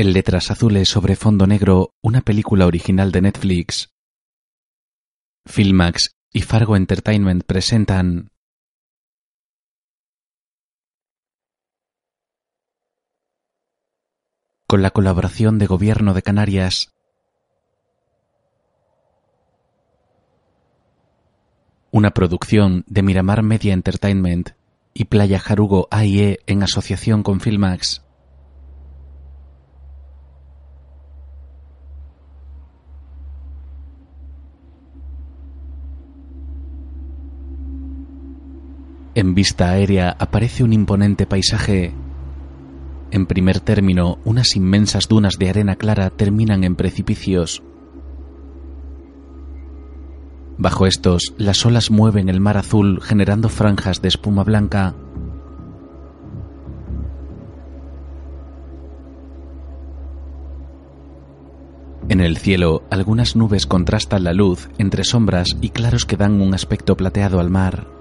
En letras azules sobre fondo negro, una película original de Netflix. Filmax y Fargo Entertainment presentan con la colaboración de Gobierno de Canarias, una producción de Miramar Media Entertainment y Playa Jarugo AIE en asociación con Filmax. En vista aérea aparece un imponente paisaje. En primer término, unas inmensas dunas de arena clara terminan en precipicios. Bajo estos, las olas mueven el mar azul generando franjas de espuma blanca. En el cielo, algunas nubes contrastan la luz entre sombras y claros que dan un aspecto plateado al mar.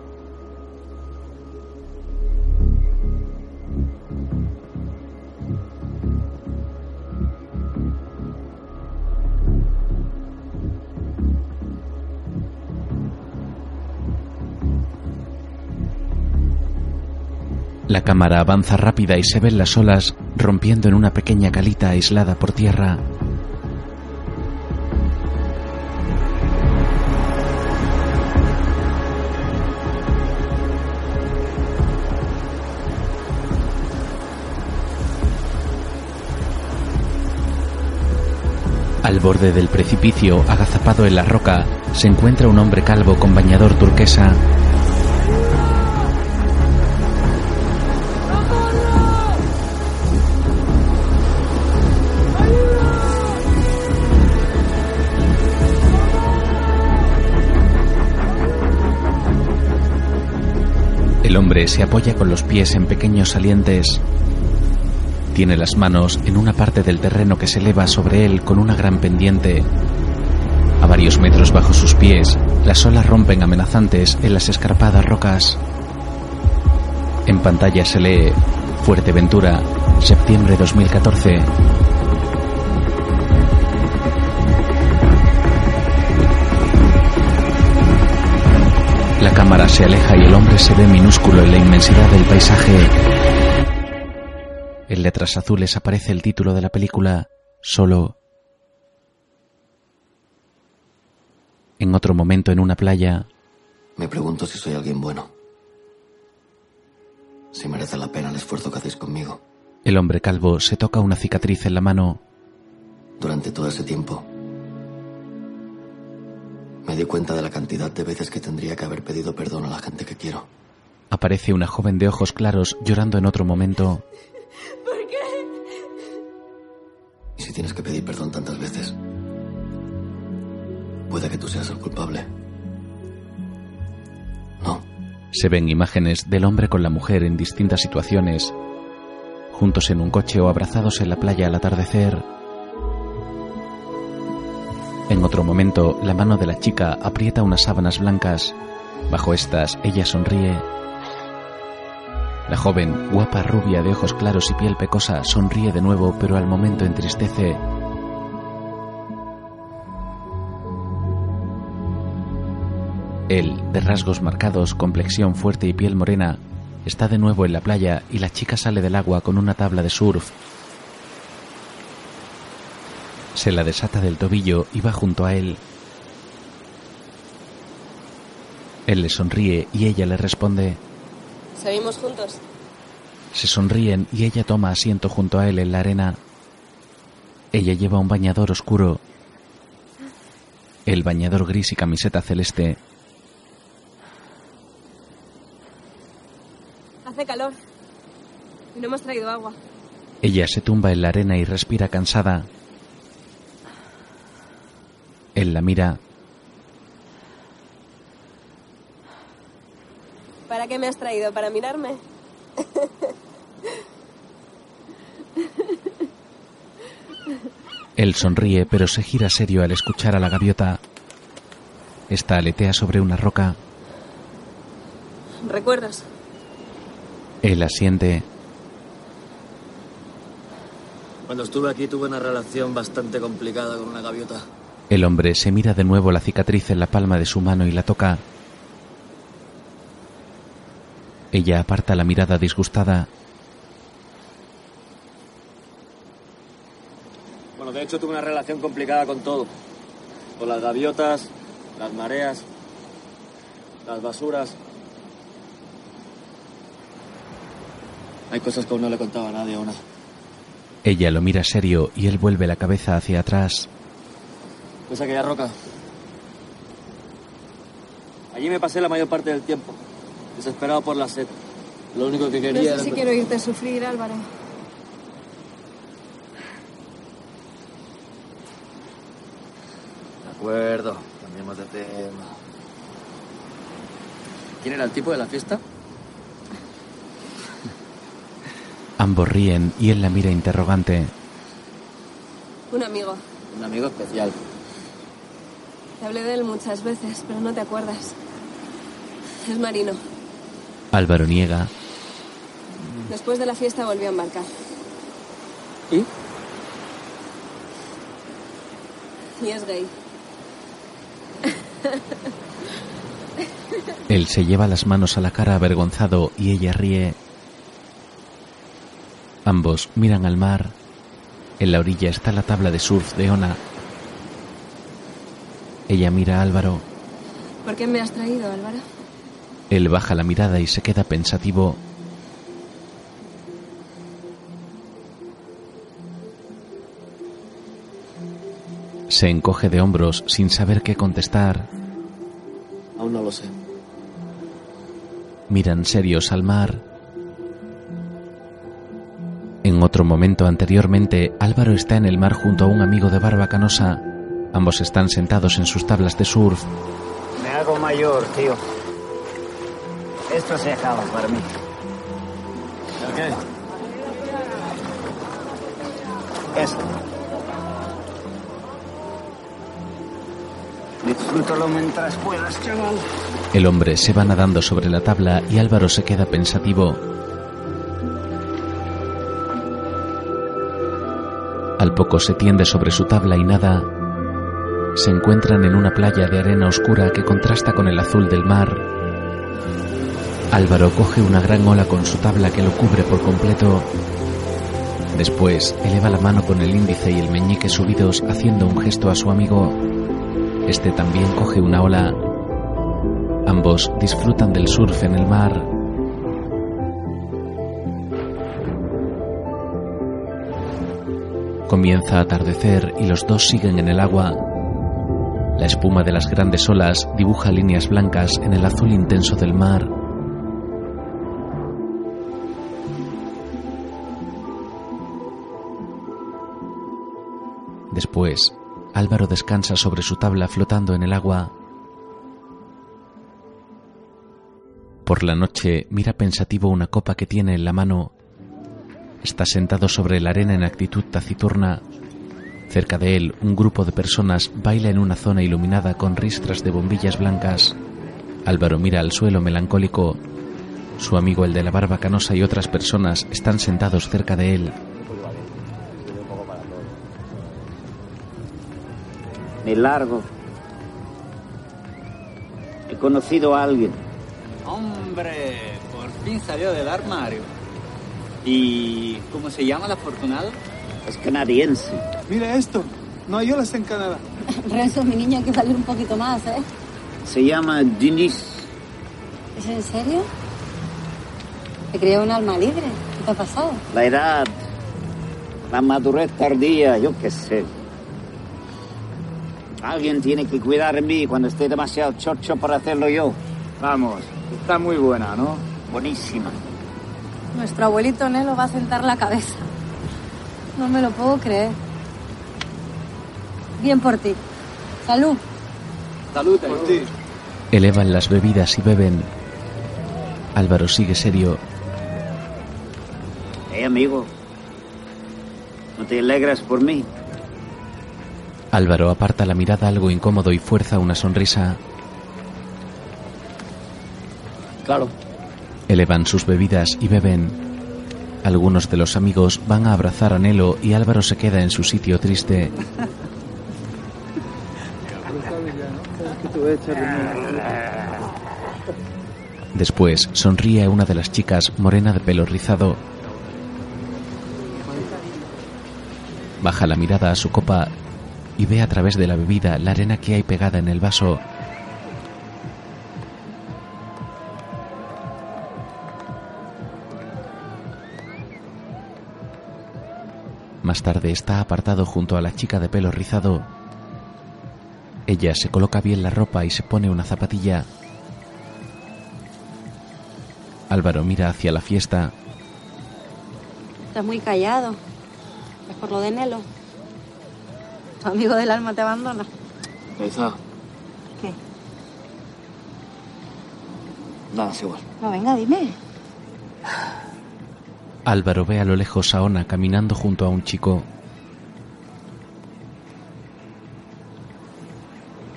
La cámara avanza rápida y se ven las olas rompiendo en una pequeña calita aislada por tierra. Al borde del precipicio, agazapado en la roca, se encuentra un hombre calvo con bañador turquesa. Hombre se apoya con los pies en pequeños salientes. Tiene las manos en una parte del terreno que se eleva sobre él con una gran pendiente. A varios metros bajo sus pies, las olas rompen amenazantes en las escarpadas rocas. En pantalla se lee Fuerteventura, septiembre 2014. La cámara se aleja y el hombre se ve minúsculo en la inmensidad del paisaje. En letras azules aparece el título de la película, Solo. En otro momento en una playa, Me pregunto si soy alguien bueno. Si merece la pena el esfuerzo que hacéis conmigo. el hombre calvo se toca una cicatriz en la mano. Durante todo ese tiempo, me di cuenta de la cantidad de veces que tendría que haber pedido perdón a la gente que quiero. Aparece una joven de ojos claros llorando en otro momento. Y si tienes que pedir perdón tantas veces, puede que tú seas el culpable. No, Se ven imágenes del hombre con la mujer en distintas situaciones, juntos en un coche o abrazados en la playa al atardecer. En otro momento, la mano de la chica aprieta unas sábanas blancas. Bajo estas, ella sonríe. La joven, guapa, rubia, de ojos claros y piel pecosa, sonríe de nuevo, pero al momento entristece. Él, de rasgos marcados, complexión fuerte y piel morena, está de nuevo en la playa y la chica sale del agua con una tabla de surf. Se la desata del tobillo y va junto a él. Él le sonríe y ella le responde. ¿Seguimos juntos? Se sonríen y ella toma asiento junto a él en la arena. Ella lleva un bañador oscuro. El bañador gris y camiseta celeste. Hace calor. Y no hemos traído agua. Ella se tumba en la arena y respira cansada. Él la mira. ¿Para qué me has traído? ¿Para mirarme? Él sonríe, pero se gira serio al escuchar a la gaviota. Esta aletea sobre una roca. ¿Recuerdas? Él asiente. Cuando estuve aquí tuve una relación bastante complicada con una gaviota. El hombre se mira de nuevo la cicatriz en la palma de su mano y la toca. Ella aparta la mirada disgustada. Bueno, de hecho tuve una relación complicada con todo. Con las gaviotas, las mareas, las basuras. Hay cosas que aún no le contaba a nadie aún. Ella lo mira serio y él vuelve la cabeza hacia atrás. ¿Ves aquella roca? Allí me pasé la mayor parte del tiempo, desesperado por la sed. Lo único que No quería sé era... si quiero irte a sufrir, Álvaro. De acuerdo, cambiemos de tema. ¿Quién era el tipo de la fiesta? Ambos ríen y él la mira interrogante. Un amigo. Un amigo especial. Te hablé de él muchas veces, pero no te acuerdas. Es marino. Álvaro niega. Después de la fiesta volvió a embarcar. ¿Y? Y es gay. Él se lleva las manos a la cara avergonzado y ella ríe. Ambos miran al mar. En la orilla está la tabla de surf de Ona. Ella mira a Álvaro. ¿Por qué me has traído, Álvaro? Él baja la mirada y se queda pensativo. Se encoge de hombros sin saber qué contestar. Aún no lo sé. Miran serios al mar. En otro momento anteriormente, Álvaro está en el mar junto a un amigo de barba canosa. Ambos están sentados en sus tablas de surf. Me hago mayor, tío. Esto se acaba para mí. ¿El qué? Esto. Disfrútalo mientras puedas, chaval. El hombre se va nadando sobre la tabla y Álvaro se queda pensativo. Al poco se tiende sobre su tabla y nada. Se encuentran en una playa de arena oscura que contrasta con el azul del mar. Álvaro coge una gran ola con su tabla que lo cubre por completo. Después eleva la mano con el índice y el meñique subidos haciendo un gesto a su amigo. Este también coge una ola. Ambos disfrutan del surf en el mar. Comienza a atardecer y los dos siguen en el agua. La espuma de las grandes olas dibuja líneas blancas en el azul intenso del mar. Después, Álvaro descansa sobre su tabla flotando en el agua. Por la noche mira pensativo una copa que tiene en la mano. Está sentado sobre la arena en actitud taciturna. Cerca de él, un grupo de personas baila en una zona iluminada con ristras de bombillas blancas. Álvaro mira al suelo melancólico. Su amigo, el de la barba canosa, y otras personas están sentados cerca de él. Me largo. He conocido a alguien. Hombre, por fin salió del armario. ¿Y cómo se llama la afortunada? Es canadiense. Mira esto. No, yo las en Canadá. Renzo, mi niño, hay que salir un poquito más, ¿eh? Se llama Denise. ¿Es en serio? Te creía un alma libre. ¿Qué te ha pasado? La edad. La madurez tardía, yo qué sé. Alguien tiene que cuidar de mí cuando esté demasiado chocho para hacerlo yo. Vamos, está muy buena, ¿no? Buenísima. Nuestro abuelito Nelo va a sentar la cabeza. No me lo puedo creer. Bien por ti. Salud. Salud, Por ti. Elevan las bebidas y beben. Álvaro sigue serio. Eh, amigo. ¿No te alegras por mí? Álvaro aparta la mirada algo incómodo y fuerza una sonrisa. Claro. Elevan sus bebidas y beben. Algunos de los amigos van a abrazar a Nelo y Álvaro se queda en su sitio triste. Después sonríe una de las chicas morena de pelo rizado. Baja la mirada a su copa y ve a través de la bebida la arena que hay pegada en el vaso. Más tarde está apartado junto a la chica de pelo rizado. Ella se coloca bien la ropa y se pone una zapatilla. Álvaro mira hacia la fiesta. Estás muy callado. Es por lo de Nelo. Tu amigo del alma te abandona. Esa, ¿Qué? nada, es igual. No, venga, dime. Álvaro ve a lo lejos a Ona caminando junto a un chico.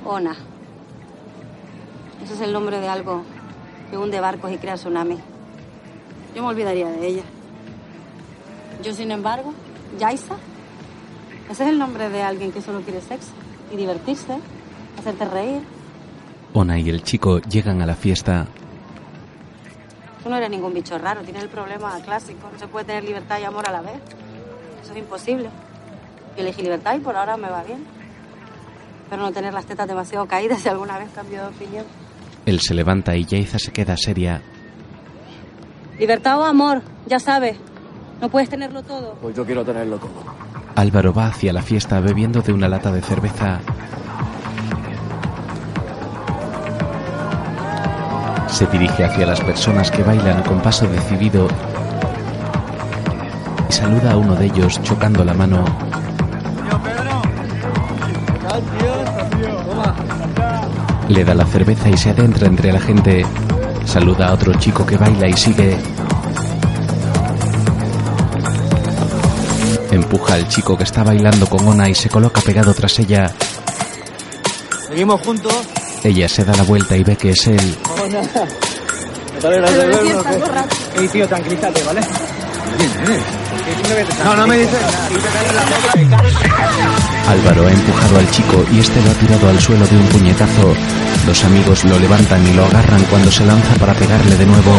Ona. Ese es el nombre de algo que hunde barcos y crea tsunami. Yo me olvidaría de ella. Yo, sin embargo, Yaisa. Ese es el nombre de alguien que solo quiere sexo y divertirse, hacerte reír. Ona y el chico llegan a la fiesta. Tú no eres ningún bicho raro, tienes el problema clásico. No se puede tener libertad y amor a la vez. Eso es imposible. Yo elegí libertad y por ahora me va bien. Pero no tener las tetas demasiado caídas si alguna vez cambio de opinión. Él se levanta y Yaiza se queda seria. Libertad o amor, ya sabes. No puedes tenerlo todo. Pues yo quiero tenerlo todo. Álvaro va hacia la fiesta bebiendo de una lata de cerveza. Se dirige hacia las personas que bailan con paso decidido y saluda a uno de ellos chocando la mano. Le da la cerveza y se adentra entre la gente. Saluda a otro chico que baila y sigue. Empuja al chico que está bailando con Ona y se coloca pegado tras ella. Seguimos juntos. Ella se da la vuelta y ve que es él. Ey, tío, tranquilízate, ¿vale? No, no me dices. Álvaro ha empujado al chico y este lo ha tirado al suelo de un puñetazo. Los amigos lo levantan y lo agarran cuando se lanza para pegarle de nuevo.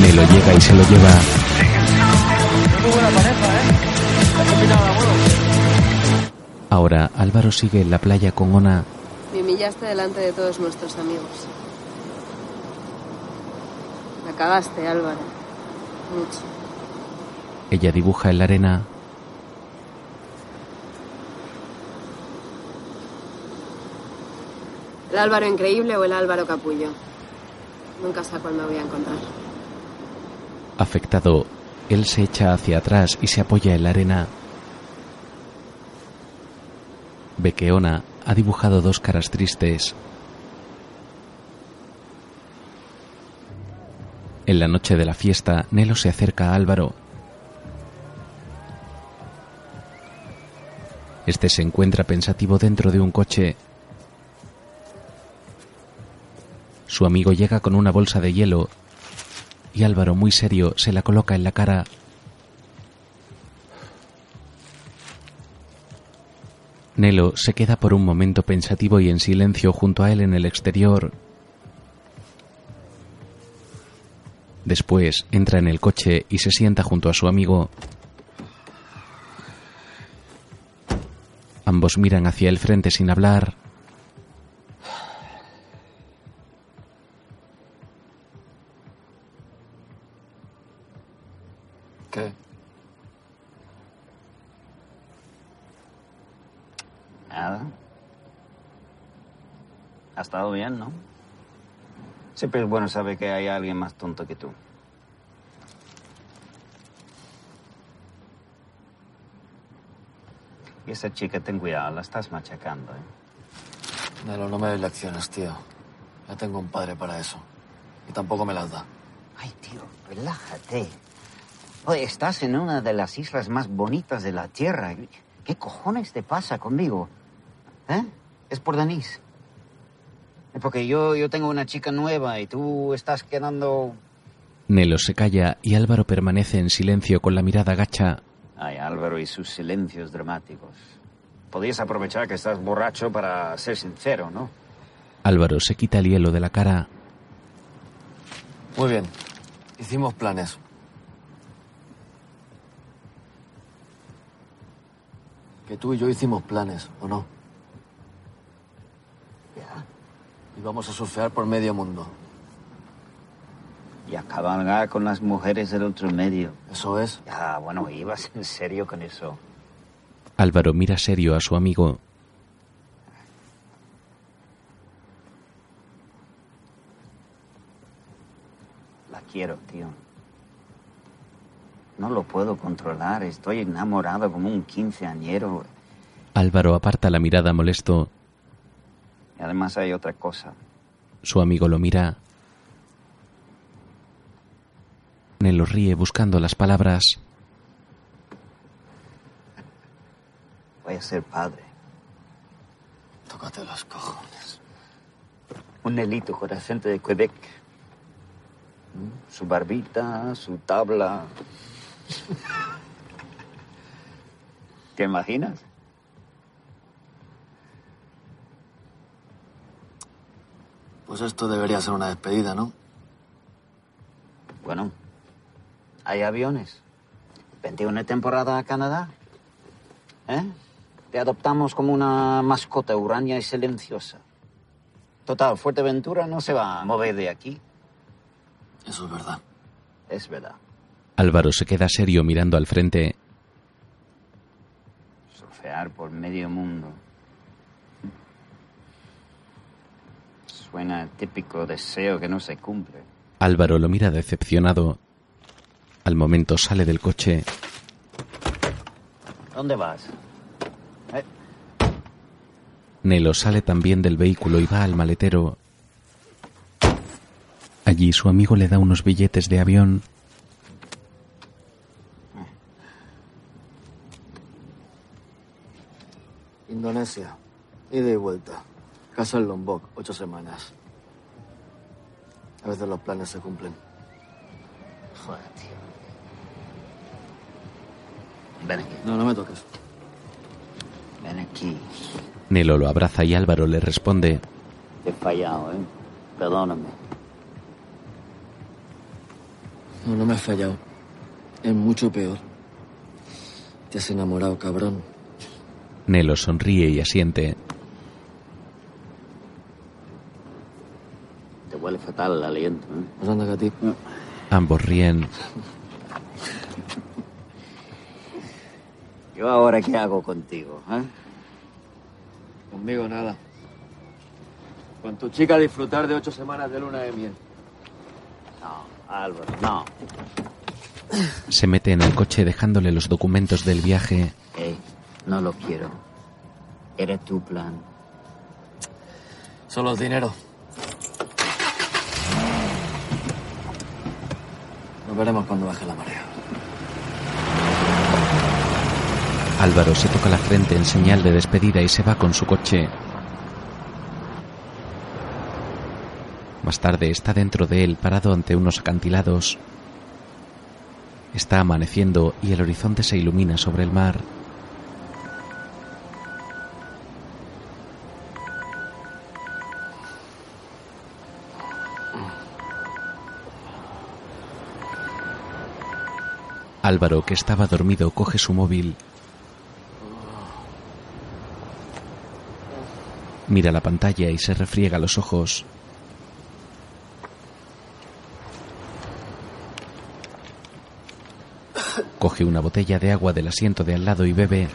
Nelo llega y se lo lleva. Ahora Álvaro sigue en la playa con Ona. Me humillaste delante de todos nuestros amigos. Me cagaste, Álvaro. Mucho. Ella dibuja en la arena. ¿El Álvaro increíble o el Álvaro capullo? Nunca sé a cuál me voy a encontrar. Afectado, él se echa hacia atrás y se apoya en la arena. Ve que Ona ha dibujado dos caras tristes. En la noche de la fiesta, Nelo se acerca a Álvaro. Este se encuentra pensativo dentro de un coche. Su amigo llega con una bolsa de hielo y Álvaro, muy serio, se la coloca en la cara. Nelo se queda por un momento pensativo y en silencio junto a él en el exterior. Después entra en el coche y se sienta junto a su amigo. Ambos miran hacia el frente sin hablar. Siempre es bueno saber que hay alguien más tonto que tú. Y esa chica, ten cuidado, la estás machacando, ¿eh? Nelo, no me des lecciones, tío. Ya tengo un padre para eso. Y tampoco me las da. Ay, tío, relájate. Oye, estás en una de las islas más bonitas de la Tierra. ¿Qué cojones te pasa conmigo? ¿Eh? Es por Denise. Porque yo, yo tengo una chica nueva y tú estás quedando... Nelo se calla y Álvaro permanece en silencio con la mirada gacha. Ay, Álvaro y sus silencios dramáticos. Podías aprovechar que estás borracho para ser sincero, ¿no? Álvaro se quita el hielo de la cara. Muy bien. Hicimos planes. Que tú y yo hicimos planes, ¿o no? Íbamos a surfear por medio mundo. Y a cabalgar con las mujeres del otro medio. Eso es. Ya, bueno, ibas en serio con eso. Álvaro mira serio a su amigo. La quiero, tío. No lo puedo controlar. Estoy enamorado como un quinceañero. Álvaro aparta la mirada molesto. Y además hay otra cosa. Su amigo lo mira. Nelo ríe buscando las palabras. Voy a ser padre. Tócate los cojones. Un nelito con acento de Quebec. ¿Mm? Su barbita, su tabla. ¿Te imaginas? Pues esto debería ser una despedida, ¿no? Bueno, hay aviones. Vente una temporada a Canadá. ¿Eh? Te adoptamos como una mascota urania y silenciosa. Total, Fuerteventura no se va a mover de aquí. Eso es verdad. Es verdad. Álvaro se queda serio mirando al frente. Surfear por medio mundo. Suena típico deseo que no se cumple. Álvaro lo mira decepcionado. Al momento sale del coche. ¿Dónde vas? Eh, Nelo sale también del vehículo y va al maletero. Allí su amigo le da unos billetes de avión. Indonesia. Ida y vuelta. Casa en Lombok, ocho semanas. A veces los planes se cumplen. Joder, tío. Ven aquí. No, no me toques. Ven aquí. Nelo lo abraza y Álvaro le responde. Te he fallado, ¿eh? Perdóname. No, no me has fallado. Es mucho peor. Te has enamorado, cabrón. Nelo sonríe y asiente. Te huele fatal el aliento, ¿eh? Pues anda que a ti. Ambos ríen. ¿Yo ahora qué hago contigo, eh? Conmigo nada. Con tu chica disfrutar de ocho semanas de luna de miel. No, Álvaro, no. Se mete en el coche dejándole los documentos del viaje. Ey, no lo quiero. Era tu plan. Solo es dinero. Nos veremos cuando baje la marea. Álvaro se toca la frente en señal de despedida y se va con su coche. Más tarde está dentro de él parado ante unos acantilados. Está amaneciendo y el horizonte se ilumina sobre el mar. Álvaro, que estaba dormido, coge su móvil. Mira la pantalla y se refriega los ojos. Coge una botella de agua del asiento de al lado y bebe.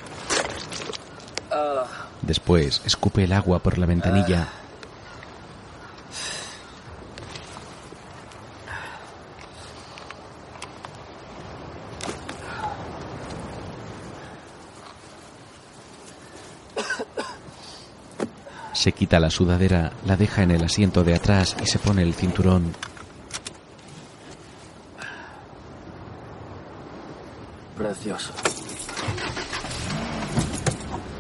Después escupe el agua por la ventanilla. Se quita la sudadera, la deja en el asiento de atrás y se pone el cinturón. Precioso.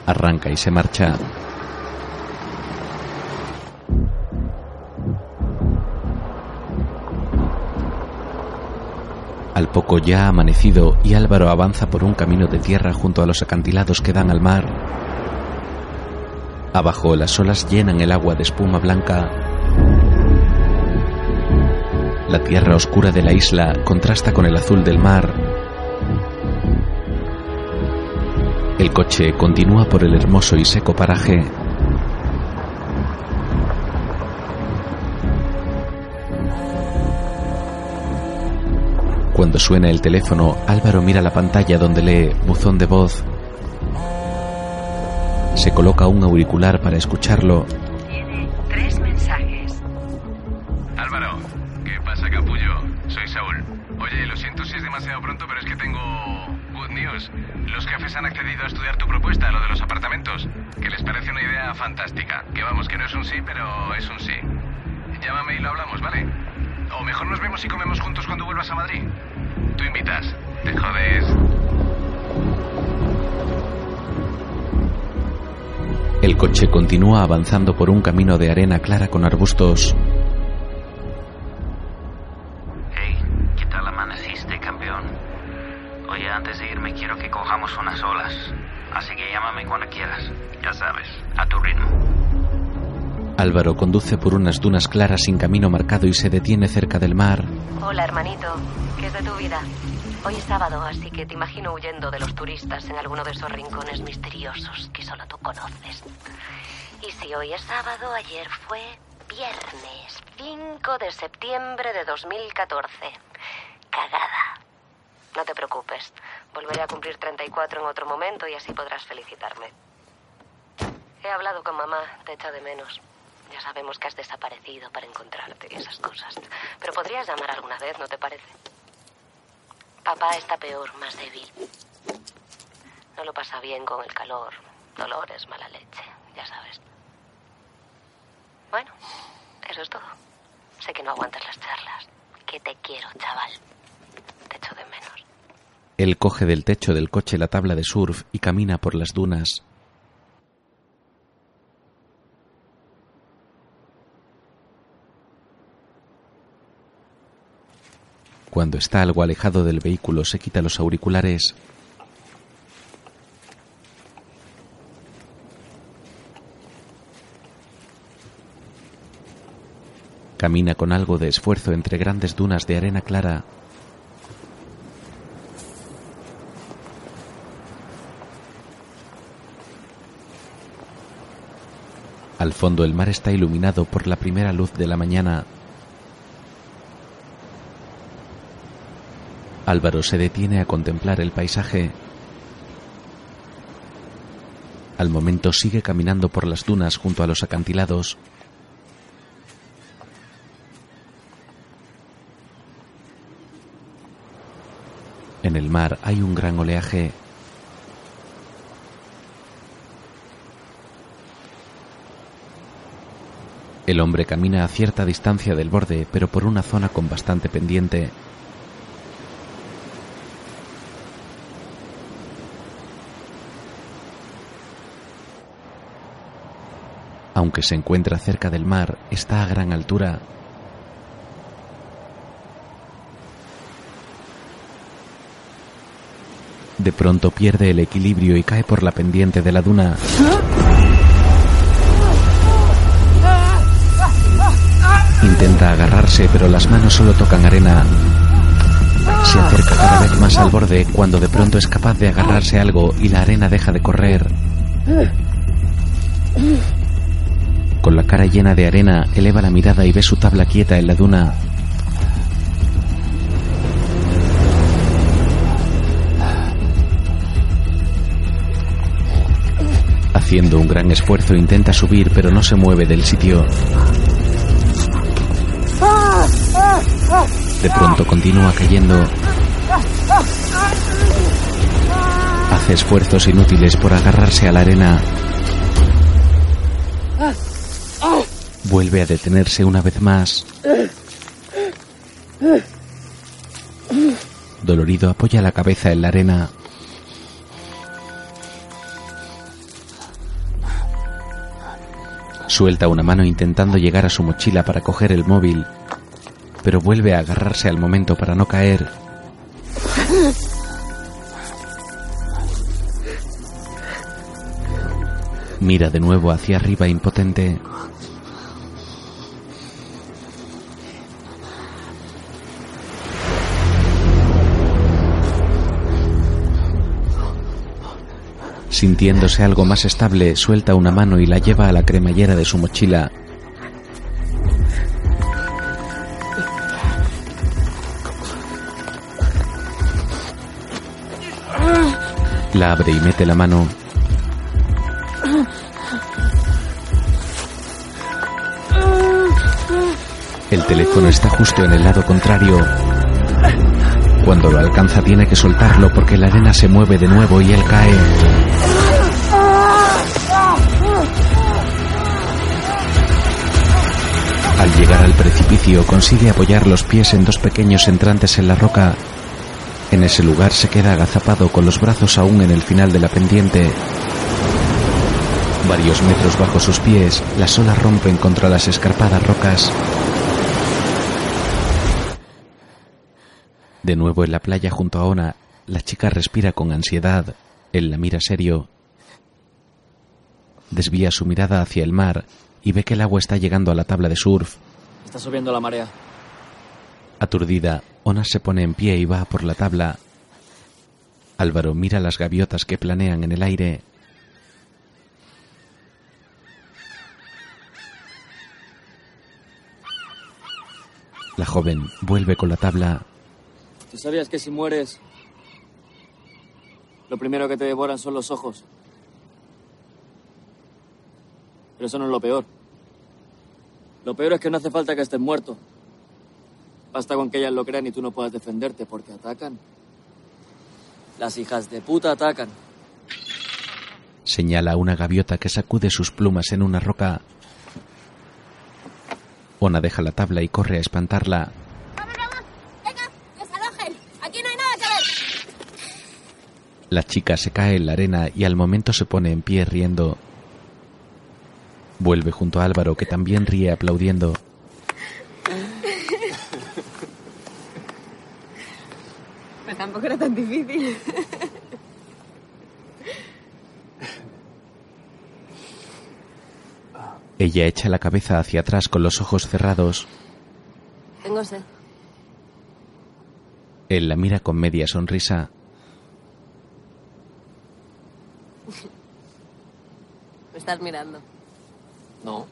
Arranca y se marcha. Al poco ya ha amanecido y Álvaro avanza por un camino de tierra junto a los acantilados que dan al mar. Abajo las olas llenan el agua de espuma blanca. La tierra oscura de la isla contrasta con el azul del mar. El coche continúa por el hermoso y seco paraje. Cuando suena el teléfono, Álvaro mira la pantalla donde lee buzón de voz. Se coloca un auricular para escucharlo. Continúa avanzando por un camino de arena clara con arbustos. Hey, ¿qué tal amaneciste, campeón? Oye, antes de irme quiero que cojamos unas olas. Así que llámame cuando quieras. Ya sabes, a tu ritmo. Álvaro conduce por unas dunas claras sin camino marcado y se detiene cerca del mar. Hola, hermanito. ¿Qué es de tu vida? Hoy es sábado, así que te imagino huyendo de los turistas en alguno de esos rincones misteriosos que solo tú conoces. Si hoy es sábado, ayer fue viernes, 5 de septiembre de 2014. Cagada. No te preocupes. Volveré a cumplir 34 en otro momento y así podrás felicitarme. He hablado con mamá, te echa de menos. Ya sabemos que has desaparecido para encontrarte y esas cosas. Pero podrías llamar alguna vez, ¿no te parece? Papá está peor, más débil. No lo pasa bien con el calor, dolores, mala leche, ya sabes. Bueno, eso es todo. Sé que no aguantas las charlas. Que te quiero, chaval. Te echo de menos. Él coge del techo del coche la tabla de surf y camina por las dunas. Cuando está algo alejado del vehículo se quita los auriculares. Camina con algo de esfuerzo entre grandes dunas de arena clara. Al fondo el mar está iluminado por la primera luz de la mañana. Álvaro se detiene a contemplar el paisaje. Al momento sigue caminando por las dunas junto a los acantilados. En el mar hay un gran oleaje. El hombre camina a cierta distancia del borde, pero por una zona con bastante pendiente. Aunque se encuentra cerca del mar, está a gran altura. De pronto pierde el equilibrio y cae por la pendiente de la duna. Intenta agarrarse, pero las manos solo tocan arena. Se acerca cada vez más al borde cuando de pronto es capaz de agarrarse algo y la arena deja de correr. Con la cara llena de arena, eleva la mirada y ve su tabla quieta en la duna. Haciendo un gran esfuerzo intenta subir, pero no se mueve del sitio. De pronto continúa cayendo. Hace esfuerzos inútiles por agarrarse a la arena. Vuelve a detenerse una vez más. Dolorido apoya la cabeza en la arena. Suelta una mano intentando llegar a su mochila para coger el móvil, pero vuelve a agarrarse al momento para no caer. Mira de nuevo hacia arriba impotente. Sintiéndose algo más estable, suelta una mano y la lleva a la cremallera de su mochila. La abre y mete la mano. El teléfono está justo en el lado contrario. Cuando lo alcanza tiene que soltarlo porque la arena se mueve de nuevo y él cae. Al llegar al precipicio consigue apoyar los pies en dos pequeños entrantes en la roca. En ese lugar se queda agazapado con los brazos aún en el final de la pendiente. Varios metros bajo sus pies, las olas rompen contra las escarpadas rocas. De nuevo en la playa junto a Ona, la chica respira con ansiedad. Él la mira serio. Desvía su mirada hacia el mar y ve que el agua está llegando a la tabla de surf. Está subiendo la marea. Aturdida, Ona se pone en pie y va por la tabla. Álvaro mira las gaviotas que planean en el aire. La joven vuelve con la tabla. ¿Tú sabías que si mueres, lo primero que te devoran son los ojos? Pero eso no es lo peor. Lo peor es que no hace falta que estés muerto. Basta con que ellas lo crean y tú no puedas defenderte porque atacan. Las hijas de puta atacan. Señala una gaviota que sacude sus plumas en una roca. Ona deja la tabla y corre a espantarla. ¡Venga! ¡Desalojen! ¡Aquí no hay nada que ver! La chica se cae en la arena y al momento se pone en pie riendo. Vuelve junto a Álvaro que también ríe aplaudiendo. Pues tampoco era tan difícil. Ella echa la cabeza hacia atrás con los ojos cerrados. Tengo sed. Él la mira con media sonrisa. Estás mirando. No.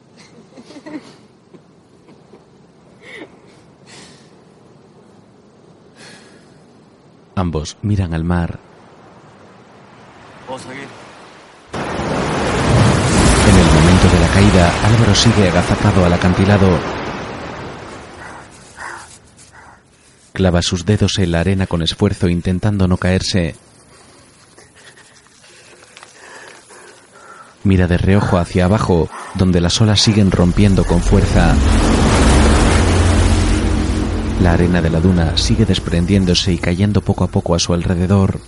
Ambos miran al mar. ¿Puedo seguir? En el momento de la caída, Álvaro sigue agazapado al acantilado. Clava sus dedos en la arena con esfuerzo intentando no caerse. Mira de reojo hacia abajo, donde las olas siguen rompiendo con fuerza. La arena de la duna sigue desprendiéndose y cayendo poco a poco a su alrededor.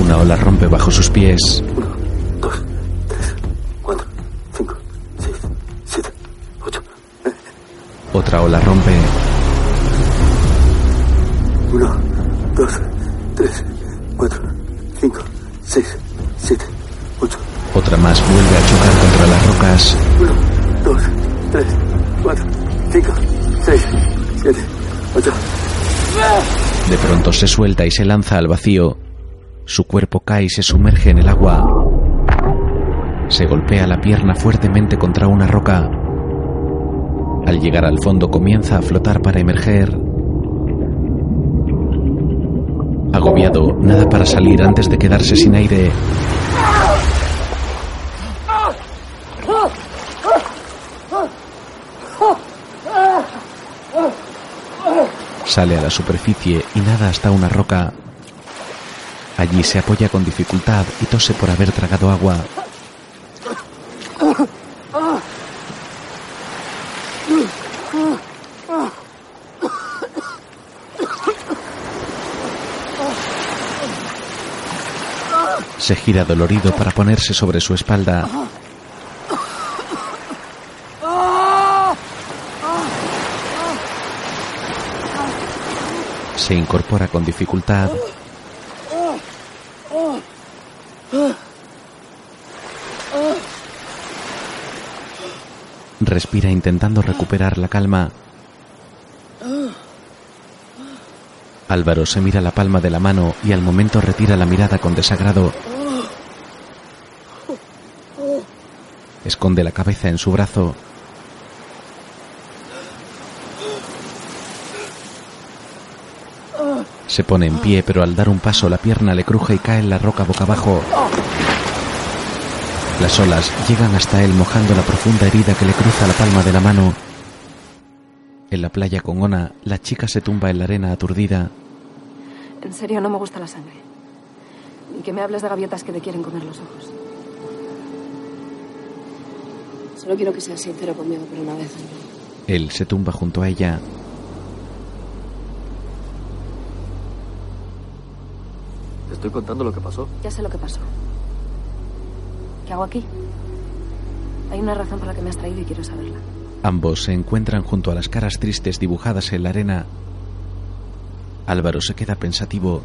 Una ola rompe bajo sus pies. Otra ola rompe. Uno, dos, tres, cuatro, cinco, seis, siete, ocho. Otra más vuelve a chocar contra las rocas. Uno, dos, tres, cuatro, cinco, seis, siete, ocho. De pronto se suelta y se lanza al vacío. Su cuerpo cae y se sumerge en el agua. Se golpea la pierna fuertemente contra una roca. Al llegar al fondo comienza a flotar para emerger. Nada para salir antes de quedarse sin aire. Sale a la superficie y nada hasta una roca. Allí se apoya con dificultad y tose por haber tragado agua. Se gira dolorido para ponerse sobre su espalda. Se incorpora con dificultad. Respira intentando recuperar la calma. Álvaro se mira la palma de la mano y al momento retira la mirada con desagrado. Esconde la cabeza en su brazo. Se pone en pie, pero al dar un paso la pierna le cruje y cae en la roca boca abajo. Las olas llegan hasta él mojando la profunda herida que le cruza la palma de la mano. En la playa con Ona, la chica se tumba en la arena aturdida. En serio, no me gusta la sangre. Ni que me hables de gaviotas que te quieren comer los ojos. Solo quiero que seas sincero conmigo por una vez. Él se tumba junto a ella. Te estoy contando lo que pasó. Ya sé lo que pasó. ¿Qué hago aquí? Hay una razón por la que me has traído y quiero saberla. Ambos se encuentran junto a las caras tristes dibujadas en la arena. Álvaro se queda pensativo.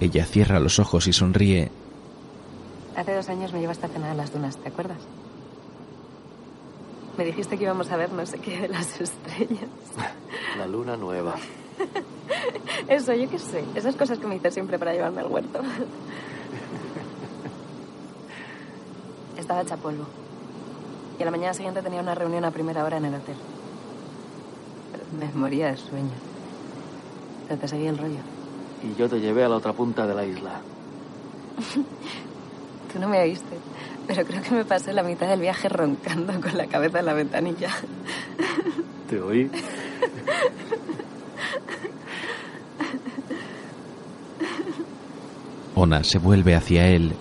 Ella cierra los ojos y sonríe. Hace dos años me llevaste a cenar a las dunas, ¿te acuerdas? Me dijiste que íbamos a ver no sé qué de las estrellas. La luna nueva. Eso, yo qué sé. Esas cosas que me dices siempre para llevarme al huerto. Estaba hecha polvo. Y a la mañana siguiente tenía una reunión a primera hora en el hotel. Me moría de sueño. Pero te seguí el rollo. Y yo te llevé a la otra punta de la isla. Tú no me oíste. Pero creo que me pasé la mitad del viaje roncando con la cabeza en la ventanilla. Te oí. Ona se vuelve hacia él.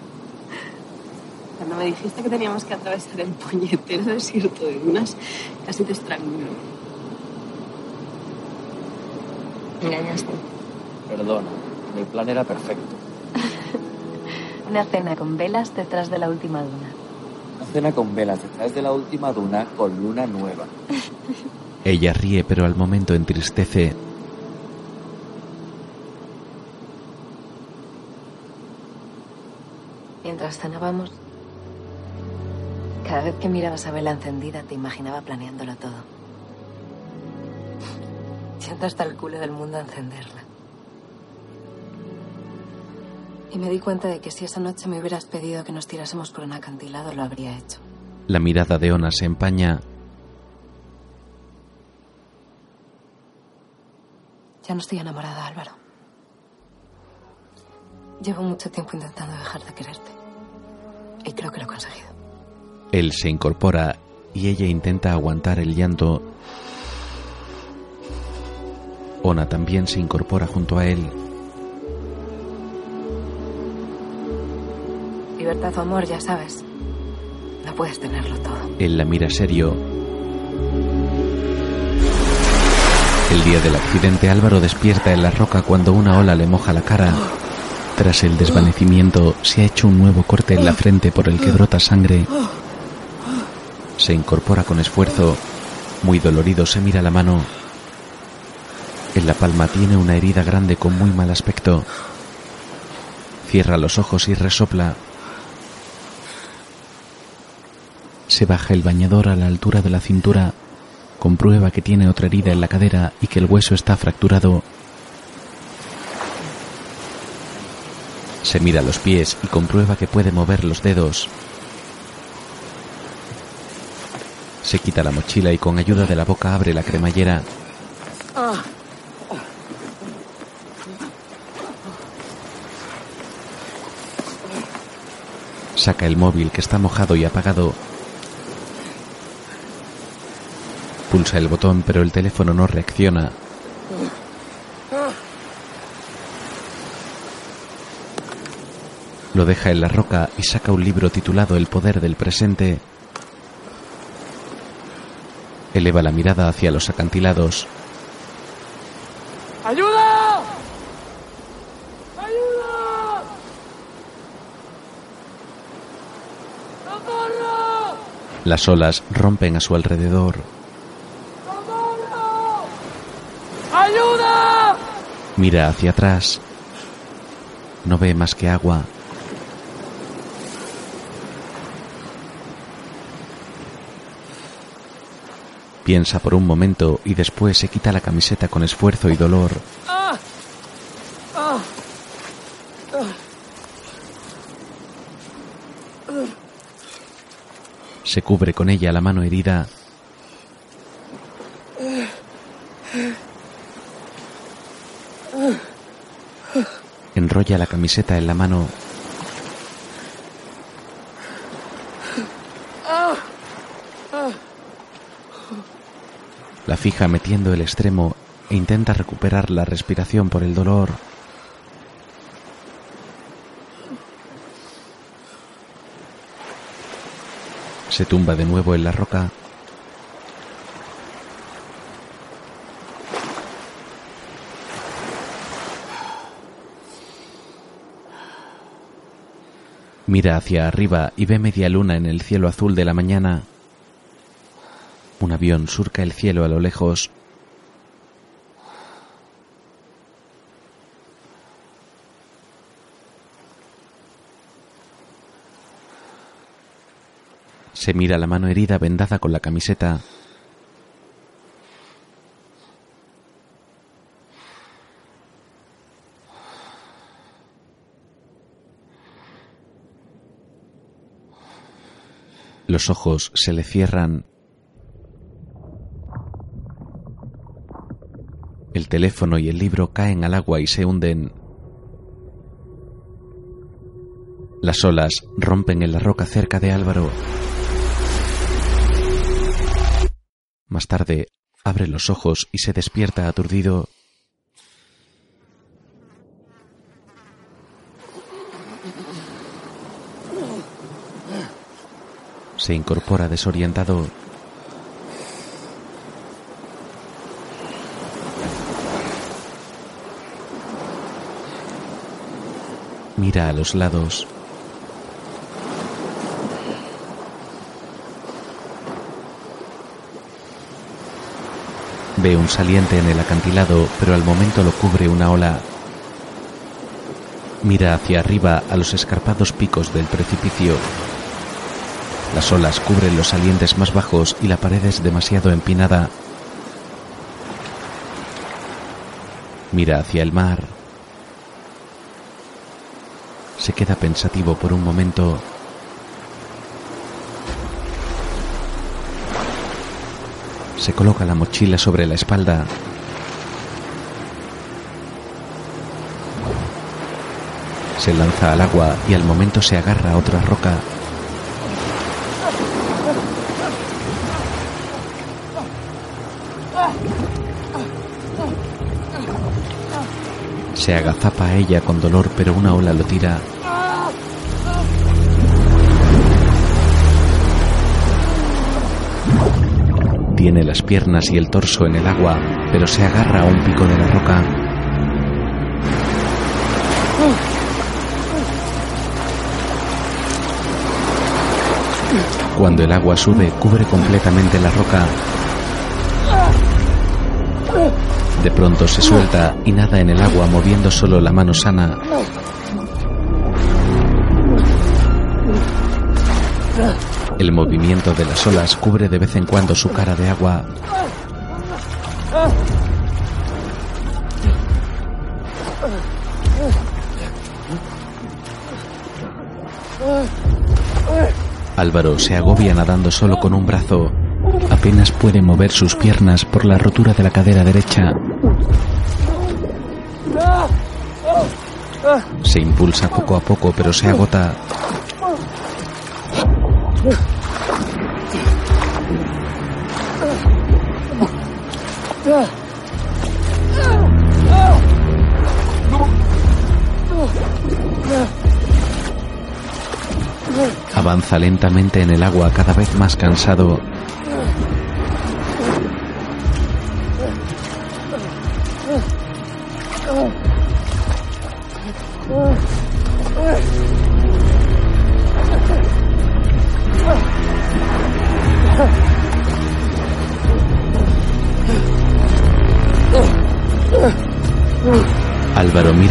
Cuando me dijiste que teníamos que atravesar el puñetero desierto de dunas, casi te estrangulo. Me engañaste. Perdona, mi plan era perfecto. Una cena con velas detrás de la última duna. Una cena con velas detrás de la última duna con luna nueva. Ella ríe, pero al momento entristece. Mientras cenábamos, cada vez que mirabas a vela encendida te imaginaba planeándolo todo. Siento hasta el culo del mundo a encenderla. Y me di cuenta de que si esa noche me hubieras pedido que nos tirásemos por un acantilado, lo habría hecho. La mirada de Ona se empaña. Ya no estoy enamorada, Álvaro. Llevo mucho tiempo intentando dejar de quererte. Y creo que lo he conseguido. Él se incorpora y ella intenta aguantar el llanto. Ona también se incorpora junto a él. Libertad amor, ya sabes. No puedes tenerlo todo. Él la mira serio. El día del accidente Álvaro despierta en la roca cuando una ola le moja la cara. Tras el desvanecimiento se ha hecho un nuevo corte en la frente por el que brota sangre. Se incorpora con esfuerzo. Muy dolorido se mira la mano. En la palma tiene una herida grande con muy mal aspecto. Cierra los ojos y resopla. Se baja el bañador a la altura de la cintura. Comprueba que tiene otra herida en la cadera y que el hueso está fracturado. Se mira los pies y comprueba que puede mover los dedos. Se quita la mochila y con ayuda de la boca abre la cremallera. Saca el móvil que está mojado y apagado. Pulsa el botón pero el teléfono no reacciona. Lo deja en la roca y saca un libro titulado El poder del presente. Eleva la mirada hacia los acantilados. ¡Ayuda! ¡Ayuda! ¡Socorro! Las olas rompen a su alrededor. ¡Ayuda! Mira hacia atrás. No ve más que agua. Piensa por un momento y después se quita la camiseta con esfuerzo y dolor. Se cubre con ella la mano herida. La camiseta en la mano. La fija metiendo el extremo e intenta recuperar la respiración por el dolor. Se tumba de nuevo en la roca. Mira hacia arriba y ve media luna en el cielo azul de la mañana. Un avión surca el cielo a lo lejos. Se mira la mano herida vendada con la camiseta. Los ojos se le cierran. El teléfono y el libro caen al agua y se hunden. Las olas rompen en la roca cerca de Álvaro. Más tarde, abre los ojos y se despierta aturdido. Se incorpora desorientado. Mira a los lados. Ve un saliente en el acantilado, pero al momento lo cubre una ola. Mira hacia arriba a los escarpados picos del precipicio. Las olas cubren los salientes más bajos y la pared es demasiado empinada. Mira hacia el mar. Se queda pensativo por un momento. Se coloca la mochila sobre la espalda. Se lanza al agua y al momento se agarra a otra roca. Se agazapa a ella con dolor, pero una ola lo tira. Tiene las piernas y el torso en el agua, pero se agarra a un pico de la roca. Cuando el agua sube, cubre completamente la roca. De pronto se suelta y nada en el agua moviendo solo la mano sana. El movimiento de las olas cubre de vez en cuando su cara de agua. Álvaro se agobia nadando solo con un brazo. Apenas puede mover sus piernas por la rotura de la cadera derecha. Se impulsa poco a poco, pero se agota. Avanza lentamente en el agua, cada vez más cansado.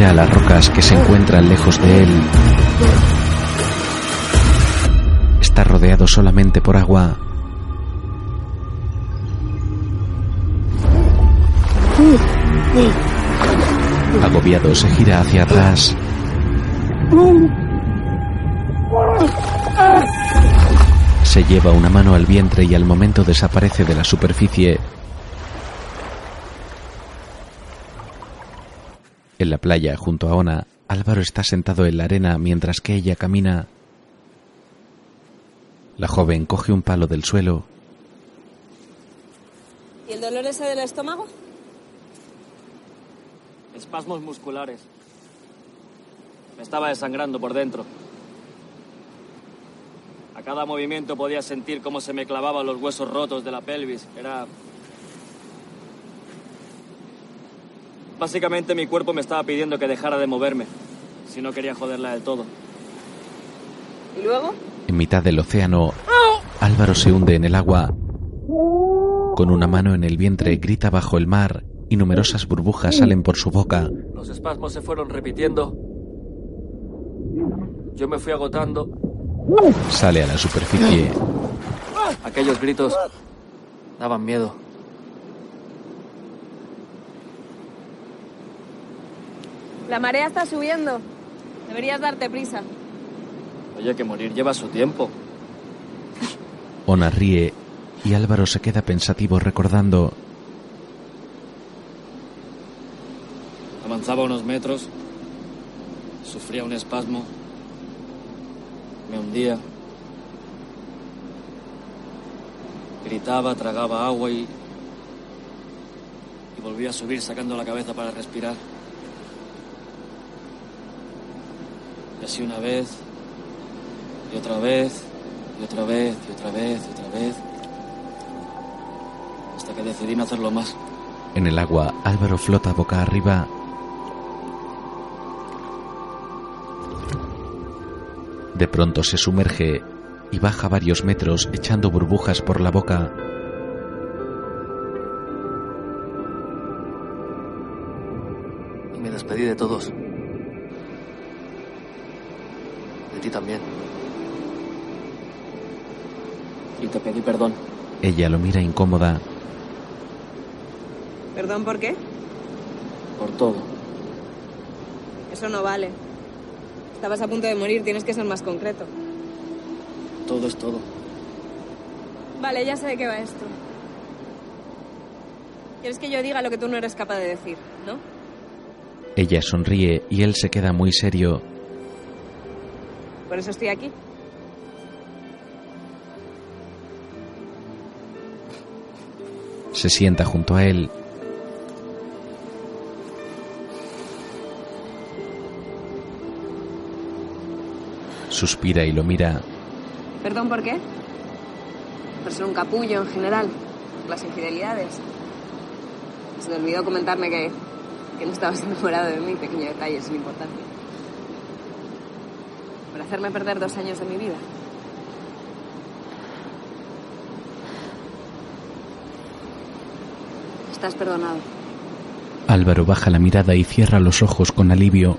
A las rocas que se encuentran lejos de él. Está rodeado solamente por agua. Agobiado se gira hacia atrás. Se lleva una mano al vientre y al momento desaparece de la superficie. En la playa, junto a Ona, Álvaro está sentado en la arena mientras que ella camina. La joven coge un palo del suelo. ¿Y el dolor ese del estómago? Espasmos musculares. Me estaba desangrando por dentro. A cada movimiento podía sentir cómo se me clavaban los huesos rotos de la pelvis. Era... Básicamente mi cuerpo me estaba pidiendo que dejara de moverme, si no quería joderla del todo. ¿Y luego? En mitad del océano, Álvaro se hunde en el agua. Con una mano en el vientre grita bajo el mar y numerosas burbujas salen por su boca. Los espasmos se fueron repitiendo. Yo me fui agotando. Sale a la superficie. Aquellos gritos daban miedo. La marea está subiendo. Deberías darte prisa. Oye, que morir lleva su tiempo. Ona ríe y Álvaro se queda pensativo recordando. Avanzaba unos metros. Sufría un espasmo. Me hundía. Gritaba, tragaba agua y. y volvía a subir sacando la cabeza para respirar. Y así una vez, y otra vez, y otra vez, y otra vez, y otra vez. Hasta que decidí no hacerlo más. En el agua, Álvaro flota boca arriba. De pronto se sumerge y baja varios metros echando burbujas por la boca. Y me despedí de todos. De ti también. Y te pedí perdón. Ella lo mira incómoda. ¿Perdón por qué? Por todo. Eso no vale. Estabas a punto de morir, tienes que ser más concreto. Todo es todo. Vale, ya sé de qué va esto. Quieres que yo diga lo que tú no eres capaz de decir, ¿no? Ella sonríe y él se queda muy serio. Por eso estoy aquí. Se sienta junto a él. Suspira y lo mira. ¿Perdón por qué? Por ser un capullo en general. Por las infidelidades. Se te olvidó comentarme que, que no estabas enamorado de mí. Pequeño detalle sin importancia. Hacerme perder dos años de mi vida. Estás perdonado. Álvaro baja la mirada y cierra los ojos con alivio.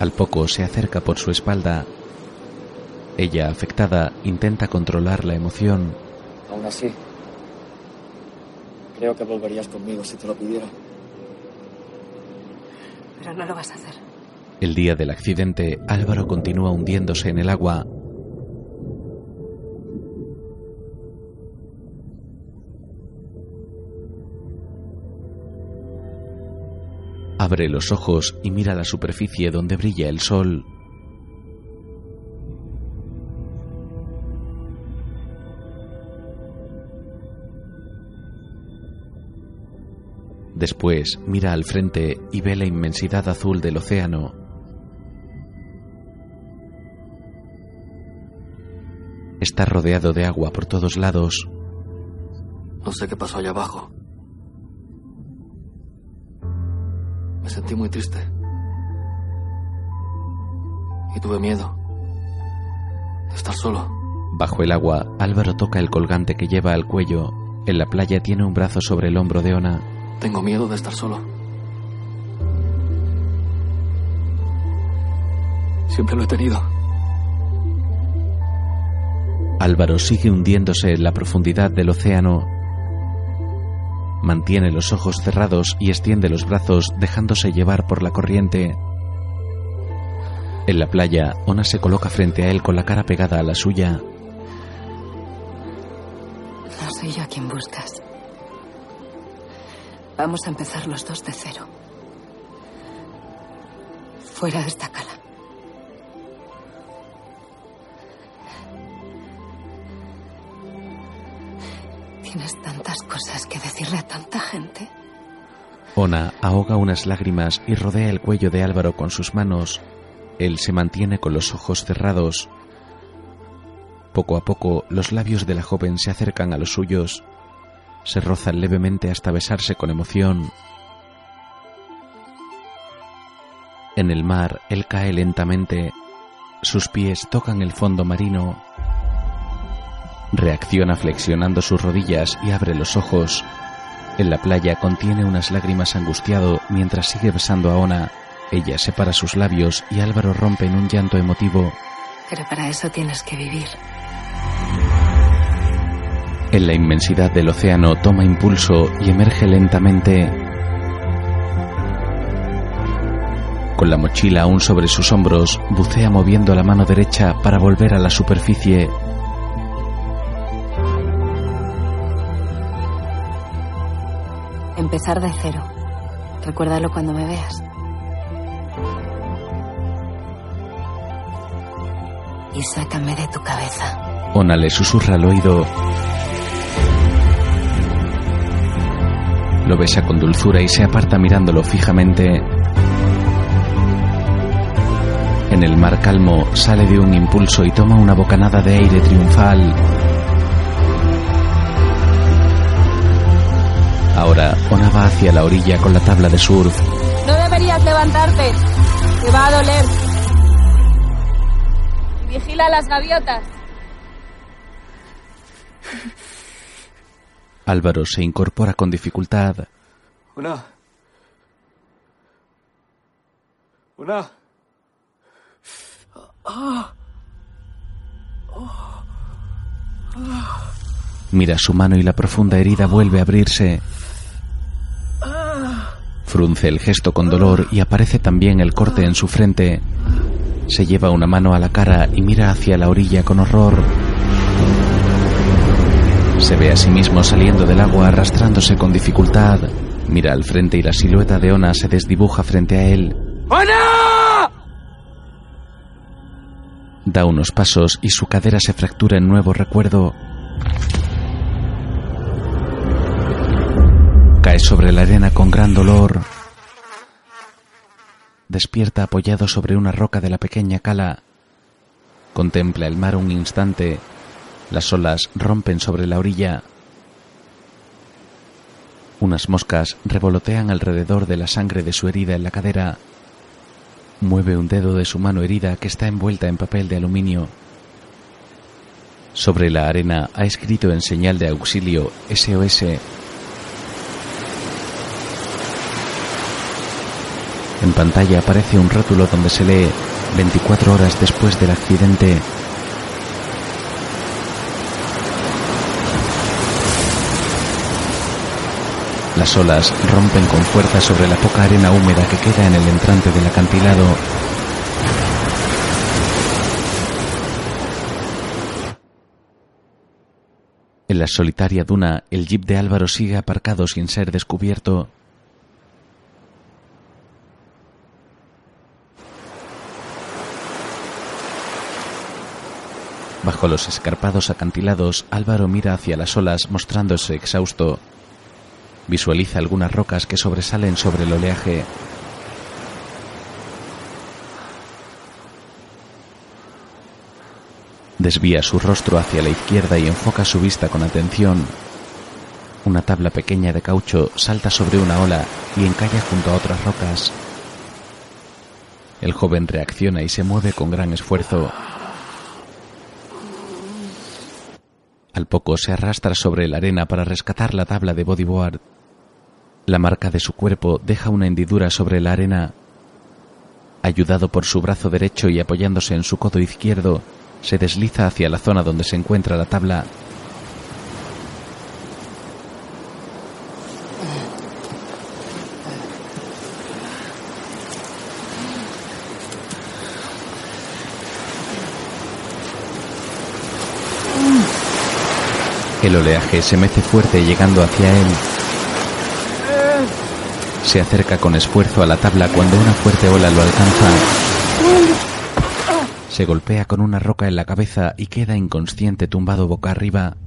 Al poco se acerca por su espalda. Ella, afectada, intenta controlar la emoción. Aún así, creo que volverías conmigo si te lo pidiera. Pero no lo vas a hacer. El día del accidente, Álvaro continúa hundiéndose en el agua. Abre los ojos y mira la superficie donde brilla el sol. Después mira al frente y ve la inmensidad azul del océano. Está rodeado de agua por todos lados. No sé qué pasó allá abajo. Me sentí muy triste. Y tuve miedo. De estar solo. Bajo el agua, Álvaro toca el colgante que lleva al cuello. En la playa tiene un brazo sobre el hombro de Ona. Tengo miedo de estar solo. Siempre lo he tenido. Álvaro sigue hundiéndose en la profundidad del océano. Mantiene los ojos cerrados y extiende los brazos dejándose llevar por la corriente. En la playa, Ona se coloca frente a él con la cara pegada a la suya. No soy yo a quien buscas. Vamos a empezar los dos de cero. Fuera de esta cala. Tienes tantas cosas que decirle a tanta gente. Ona ahoga unas lágrimas y rodea el cuello de Álvaro con sus manos. Él se mantiene con los ojos cerrados. Poco a poco los labios de la joven se acercan a los suyos. Se rozan levemente hasta besarse con emoción. En el mar, él cae lentamente. Sus pies tocan el fondo marino. Reacciona flexionando sus rodillas y abre los ojos. En la playa contiene unas lágrimas angustiado mientras sigue besando a Ona. Ella separa sus labios y Álvaro rompe en un llanto emotivo. Pero para eso tienes que vivir. En la inmensidad del océano toma impulso y emerge lentamente. Con la mochila aún sobre sus hombros, bucea moviendo la mano derecha para volver a la superficie. Empezar de cero. Recuérdalo cuando me veas. Y sácame de tu cabeza. Ona le susurra al oído. Lo besa con dulzura y se aparta mirándolo fijamente. En el mar calmo sale de un impulso y toma una bocanada de aire triunfal. Ahora, Ona va hacia la orilla con la tabla de surf. No deberías levantarte. Te va a doler. Vigila las gaviotas. Álvaro se incorpora con dificultad. Una. Una. Ah. Oh. Ah. Mira su mano y la profunda herida vuelve a abrirse. Frunce el gesto con dolor y aparece también el corte en su frente. Se lleva una mano a la cara y mira hacia la orilla con horror. Se ve a sí mismo saliendo del agua arrastrándose con dificultad. Mira al frente y la silueta de Ona se desdibuja frente a él. ¡Ona! Da unos pasos y su cadera se fractura en nuevo recuerdo. Cae sobre la arena con gran dolor. Despierta apoyado sobre una roca de la pequeña cala. Contempla el mar un instante. Las olas rompen sobre la orilla. Unas moscas revolotean alrededor de la sangre de su herida en la cadera. Mueve un dedo de su mano herida que está envuelta en papel de aluminio. Sobre la arena ha escrito en señal de auxilio SOS. En pantalla aparece un rótulo donde se lee 24 horas después del accidente. Las olas rompen con fuerza sobre la poca arena húmeda que queda en el entrante del acantilado. En la solitaria duna, el jeep de Álvaro sigue aparcado sin ser descubierto. Bajo los escarpados acantilados, Álvaro mira hacia las olas mostrándose exhausto. Visualiza algunas rocas que sobresalen sobre el oleaje. Desvía su rostro hacia la izquierda y enfoca su vista con atención. Una tabla pequeña de caucho salta sobre una ola y encalla junto a otras rocas. El joven reacciona y se mueve con gran esfuerzo. Al poco se arrastra sobre la arena para rescatar la tabla de bodyboard. La marca de su cuerpo deja una hendidura sobre la arena. Ayudado por su brazo derecho y apoyándose en su codo izquierdo, se desliza hacia la zona donde se encuentra la tabla. El oleaje se mece fuerte llegando hacia él. Se acerca con esfuerzo a la tabla cuando una fuerte ola lo alcanza. Se golpea con una roca en la cabeza y queda inconsciente tumbado boca arriba.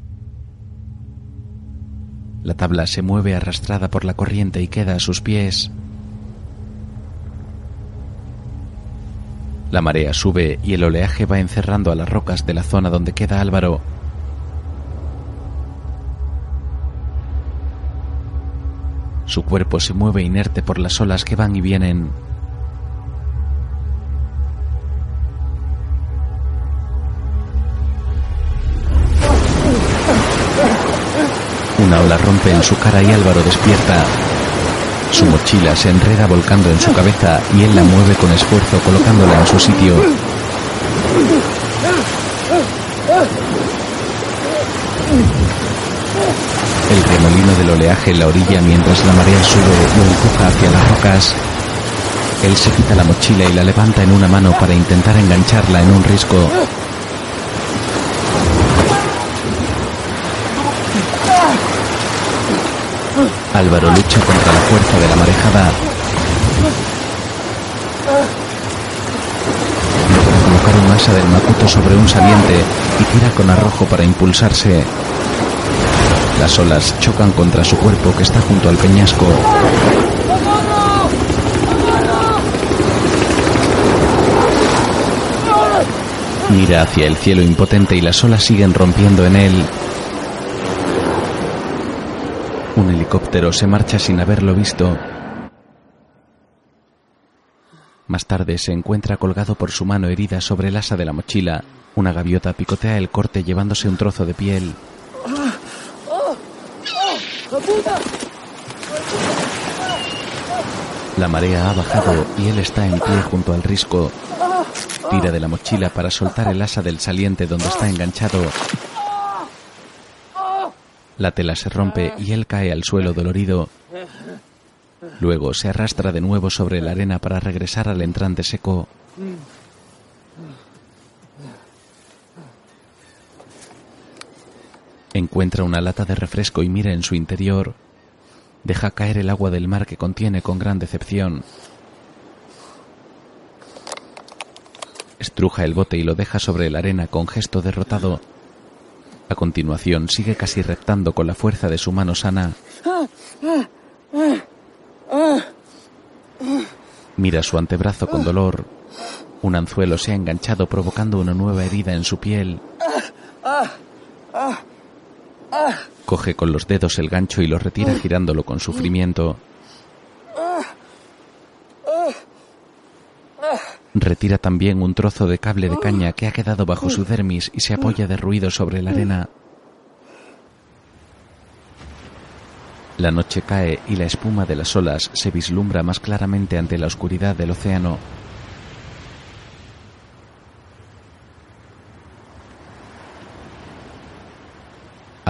La tabla se mueve arrastrada por la corriente y queda a sus pies. La marea sube y el oleaje va encerrando a las rocas de la zona donde queda Álvaro. Su cuerpo se mueve inerte por las olas que van y vienen. Una ola rompe en su cara y Álvaro despierta. Su mochila se enreda volcando en su cabeza y él la mueve con esfuerzo colocándola en su sitio. El remolino del oleaje en la orilla mientras la marea sube lo empuja hacia las rocas. Él se quita la mochila y la levanta en una mano para intentar engancharla en un risco. Álvaro lucha contra la fuerza de la marejada. Logra colocar un asa del macuto sobre un saliente y tira con arrojo para impulsarse. Las olas chocan contra su cuerpo que está junto al peñasco. Mira hacia el cielo impotente y las olas siguen rompiendo en él. Un helicóptero se marcha sin haberlo visto. Más tarde se encuentra colgado por su mano herida sobre el asa de la mochila. Una gaviota picotea el corte llevándose un trozo de piel. La marea ha bajado y él está en pie junto al risco. Tira de la mochila para soltar el asa del saliente donde está enganchado. La tela se rompe y él cae al suelo dolorido. Luego se arrastra de nuevo sobre la arena para regresar al entrante seco. Encuentra una lata de refresco y mira en su interior. Deja caer el agua del mar que contiene con gran decepción. Estruja el bote y lo deja sobre la arena con gesto derrotado. A continuación sigue casi reptando con la fuerza de su mano sana. Mira su antebrazo con dolor. Un anzuelo se ha enganchado provocando una nueva herida en su piel. Coge con los dedos el gancho y lo retira girándolo con sufrimiento. Retira también un trozo de cable de caña que ha quedado bajo su dermis y se apoya de ruido sobre la arena. La noche cae y la espuma de las olas se vislumbra más claramente ante la oscuridad del océano.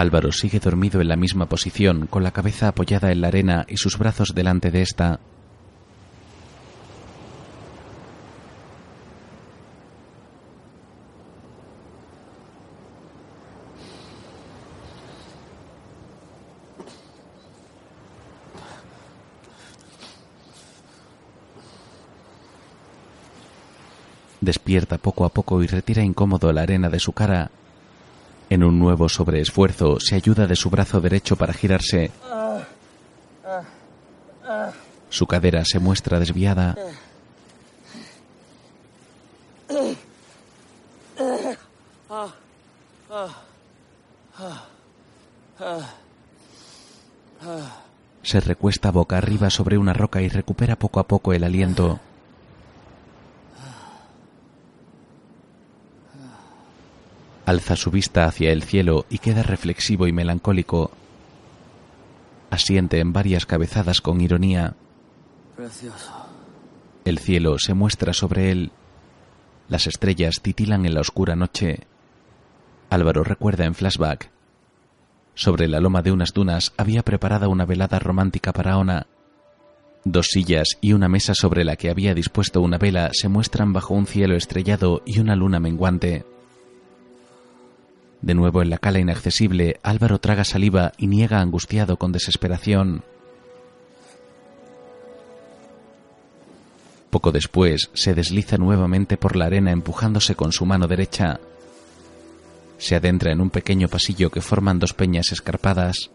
Álvaro sigue dormido en la misma posición, con la cabeza apoyada en la arena y sus brazos delante de esta. Despierta poco a poco y retira incómodo la arena de su cara. En un nuevo sobreesfuerzo, se ayuda de su brazo derecho para girarse. Su cadera se muestra desviada. Se recuesta boca arriba sobre una roca y recupera poco a poco el aliento. Alza su vista hacia el cielo y queda reflexivo y melancólico. Asiente en varias cabezadas con ironía. Precioso. El cielo se muestra sobre él. Las estrellas titilan en la oscura noche. Álvaro recuerda en flashback. Sobre la loma de unas dunas había preparada una velada romántica para Ona. Dos sillas y una mesa sobre la que había dispuesto una vela se muestran bajo un cielo estrellado y una luna menguante. De nuevo en la cala inaccesible, Álvaro traga saliva y niega angustiado con desesperación. Poco después se desliza nuevamente por la arena empujándose con su mano derecha. Se adentra en un pequeño pasillo que forman dos peñas escarpadas.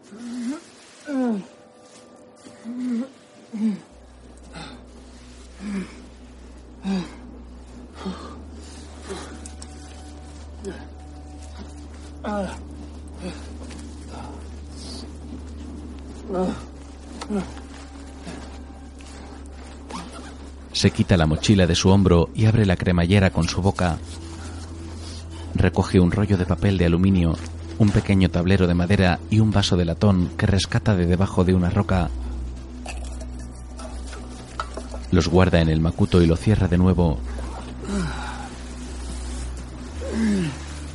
Se quita la mochila de su hombro y abre la cremallera con su boca. Recoge un rollo de papel de aluminio, un pequeño tablero de madera y un vaso de latón que rescata de debajo de una roca. Los guarda en el macuto y lo cierra de nuevo.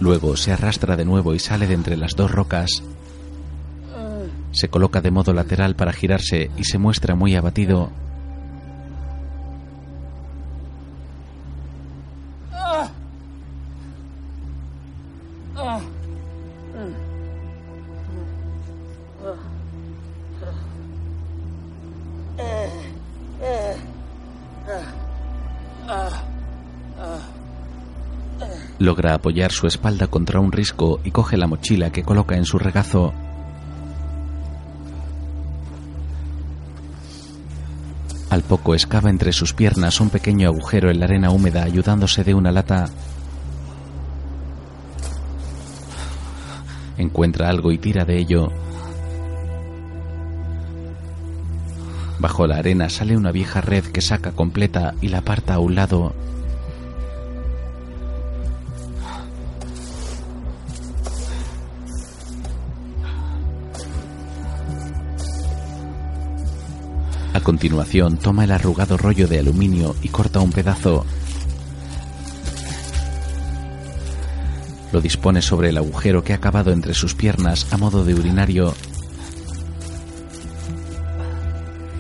Luego se arrastra de nuevo y sale de entre las dos rocas. Se coloca de modo lateral para girarse y se muestra muy abatido. Logra apoyar su espalda contra un risco y coge la mochila que coloca en su regazo. Al poco excava entre sus piernas un pequeño agujero en la arena húmeda ayudándose de una lata. Encuentra algo y tira de ello. Bajo la arena sale una vieja red que saca completa y la aparta a un lado. Continuación toma el arrugado rollo de aluminio y corta un pedazo. Lo dispone sobre el agujero que ha acabado entre sus piernas a modo de urinario.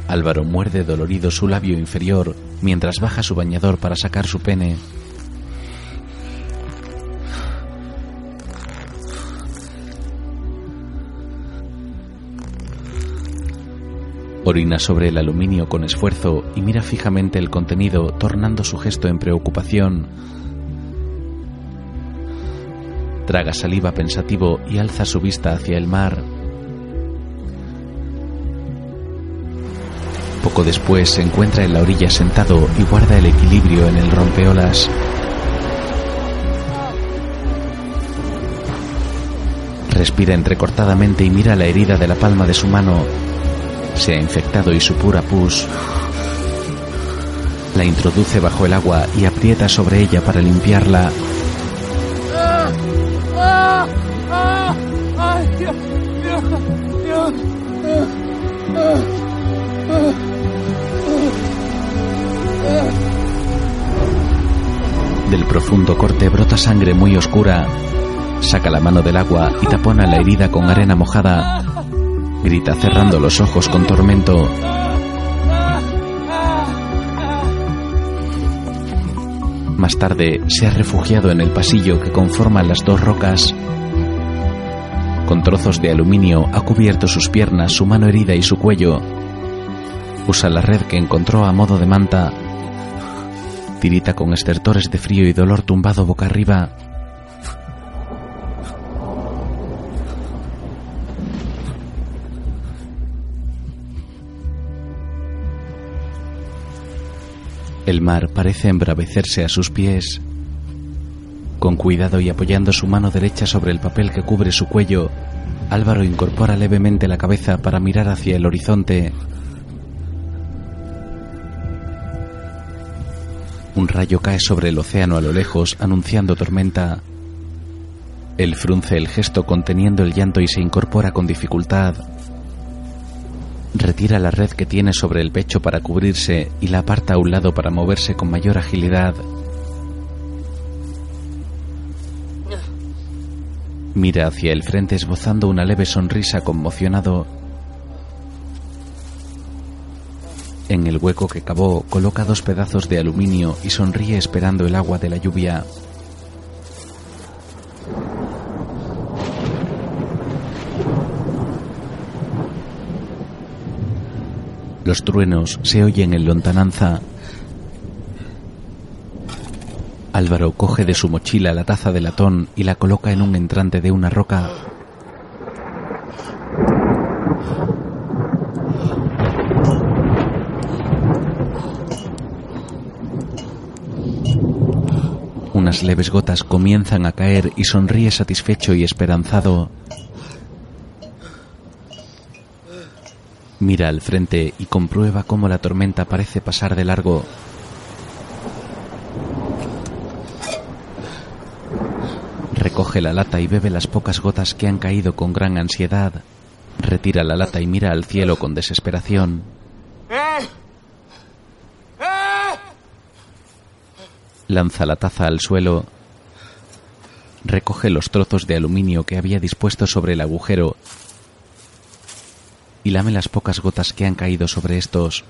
Álvaro muerde dolorido su labio inferior mientras baja su bañador para sacar su pene. Orina sobre el aluminio con esfuerzo y mira fijamente el contenido, tornando su gesto en preocupación. Traga saliva pensativo y alza su vista hacia el mar. Poco después se encuentra en la orilla sentado y guarda el equilibrio en el rompeolas. Respira entrecortadamente y mira la herida de la palma de su mano. Se ha infectado y su pura pus. La introduce bajo el agua y aprieta sobre ella para limpiarla. Del profundo corte brota sangre muy oscura. Saca la mano del agua y tapona la herida con arena mojada. Grita cerrando los ojos con tormento. Más tarde se ha refugiado en el pasillo que conforma las dos rocas. Con trozos de aluminio ha cubierto sus piernas, su mano herida y su cuello. Usa la red que encontró a modo de manta. Tirita con estertores de frío y dolor tumbado boca arriba. El mar parece embravecerse a sus pies. Con cuidado y apoyando su mano derecha sobre el papel que cubre su cuello, Álvaro incorpora levemente la cabeza para mirar hacia el horizonte. Un rayo cae sobre el océano a lo lejos, anunciando tormenta. Él frunce el gesto conteniendo el llanto y se incorpora con dificultad. Retira la red que tiene sobre el pecho para cubrirse y la aparta a un lado para moverse con mayor agilidad. Mira hacia el frente esbozando una leve sonrisa conmocionado. En el hueco que cavó coloca dos pedazos de aluminio y sonríe esperando el agua de la lluvia. Los truenos se oyen en lontananza. Álvaro coge de su mochila la taza de latón y la coloca en un entrante de una roca. Unas leves gotas comienzan a caer y sonríe satisfecho y esperanzado. Mira al frente y comprueba cómo la tormenta parece pasar de largo. Recoge la lata y bebe las pocas gotas que han caído con gran ansiedad. Retira la lata y mira al cielo con desesperación. Lanza la taza al suelo. Recoge los trozos de aluminio que había dispuesto sobre el agujero y lame las pocas gotas que han caído sobre estos.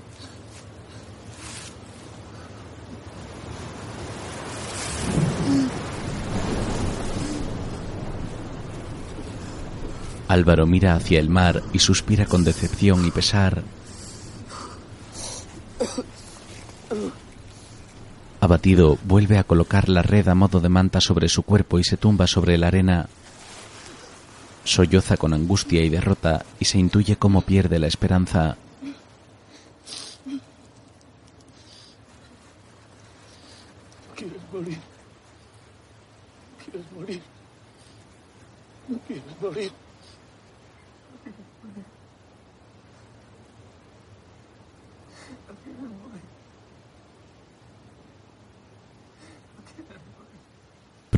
Álvaro mira hacia el mar y suspira con decepción y pesar. Abatido, vuelve a colocar la red a modo de manta sobre su cuerpo y se tumba sobre la arena. Solloza con angustia y derrota y se intuye cómo pierde la esperanza. ¿Quieres morir? ¿Quieres morir? ¿No quieres morir?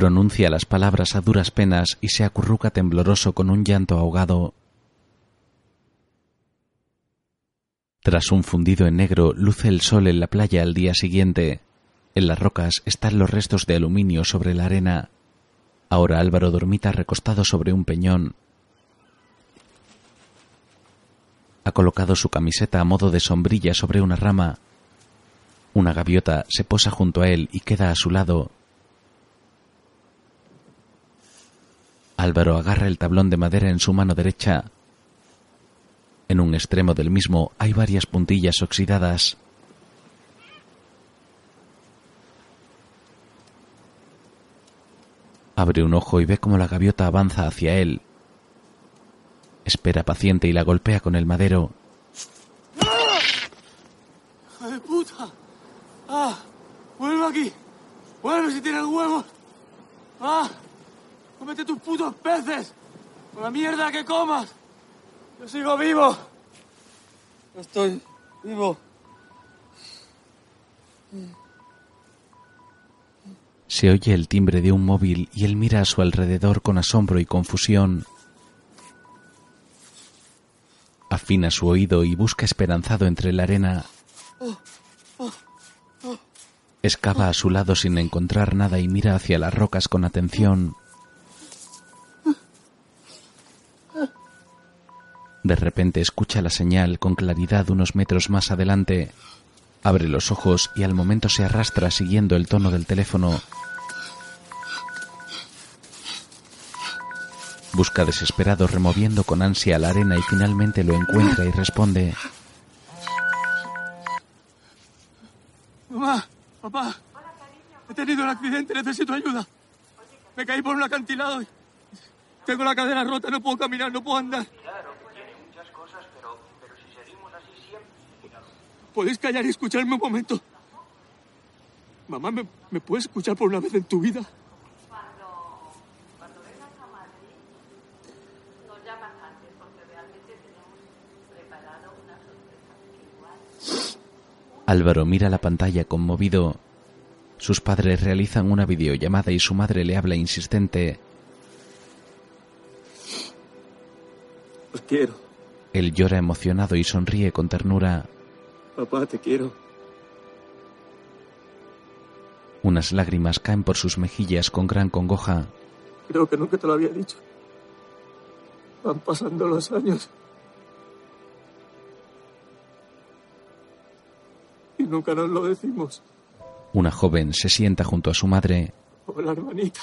Pronuncia las palabras a duras penas y se acurruca tembloroso con un llanto ahogado. Tras un fundido en negro, luce el sol en la playa al día siguiente. En las rocas están los restos de aluminio sobre la arena. Ahora Álvaro dormita recostado sobre un peñón. Ha colocado su camiseta a modo de sombrilla sobre una rama. Una gaviota se posa junto a él y queda a su lado. Álvaro agarra el tablón de madera en su mano derecha. En un extremo del mismo hay varias puntillas oxidadas. Abre un ojo y ve cómo la gaviota avanza hacia él. Espera paciente y la golpea con el madero. ¡Hijo de puta! ¡Ah! ¡Vuelve aquí! ¡Vuelve si tienes huevos! ¡Ah! ¡Cómete tus putos peces! ¡Con la mierda que comas! ¡Yo sigo vivo! Estoy vivo. Se oye el timbre de un móvil y él mira a su alrededor con asombro y confusión. Afina su oído y busca esperanzado entre la arena. Excava a su lado sin encontrar nada y mira hacia las rocas con atención. De repente escucha la señal con claridad unos metros más adelante. Abre los ojos y al momento se arrastra siguiendo el tono del teléfono. Busca desesperado removiendo con ansia la arena y finalmente lo encuentra y responde. Mamá, papá. He tenido un accidente, necesito ayuda. Me caí por un acantilado y tengo la cadera rota, no puedo caminar, no puedo andar. ¿Podéis callar y escucharme un momento? Mamá, ¿me, ¿me puedes escuchar por una vez en tu vida? Álvaro mira la pantalla conmovido. Sus padres realizan una videollamada y su madre le habla insistente. quiero. Él llora emocionado y sonríe con ternura. Papá, te quiero. Unas lágrimas caen por sus mejillas con gran congoja. Creo que nunca te lo había dicho. Van pasando los años. Y nunca nos lo decimos. Una joven se sienta junto a su madre. Hola, hermanita.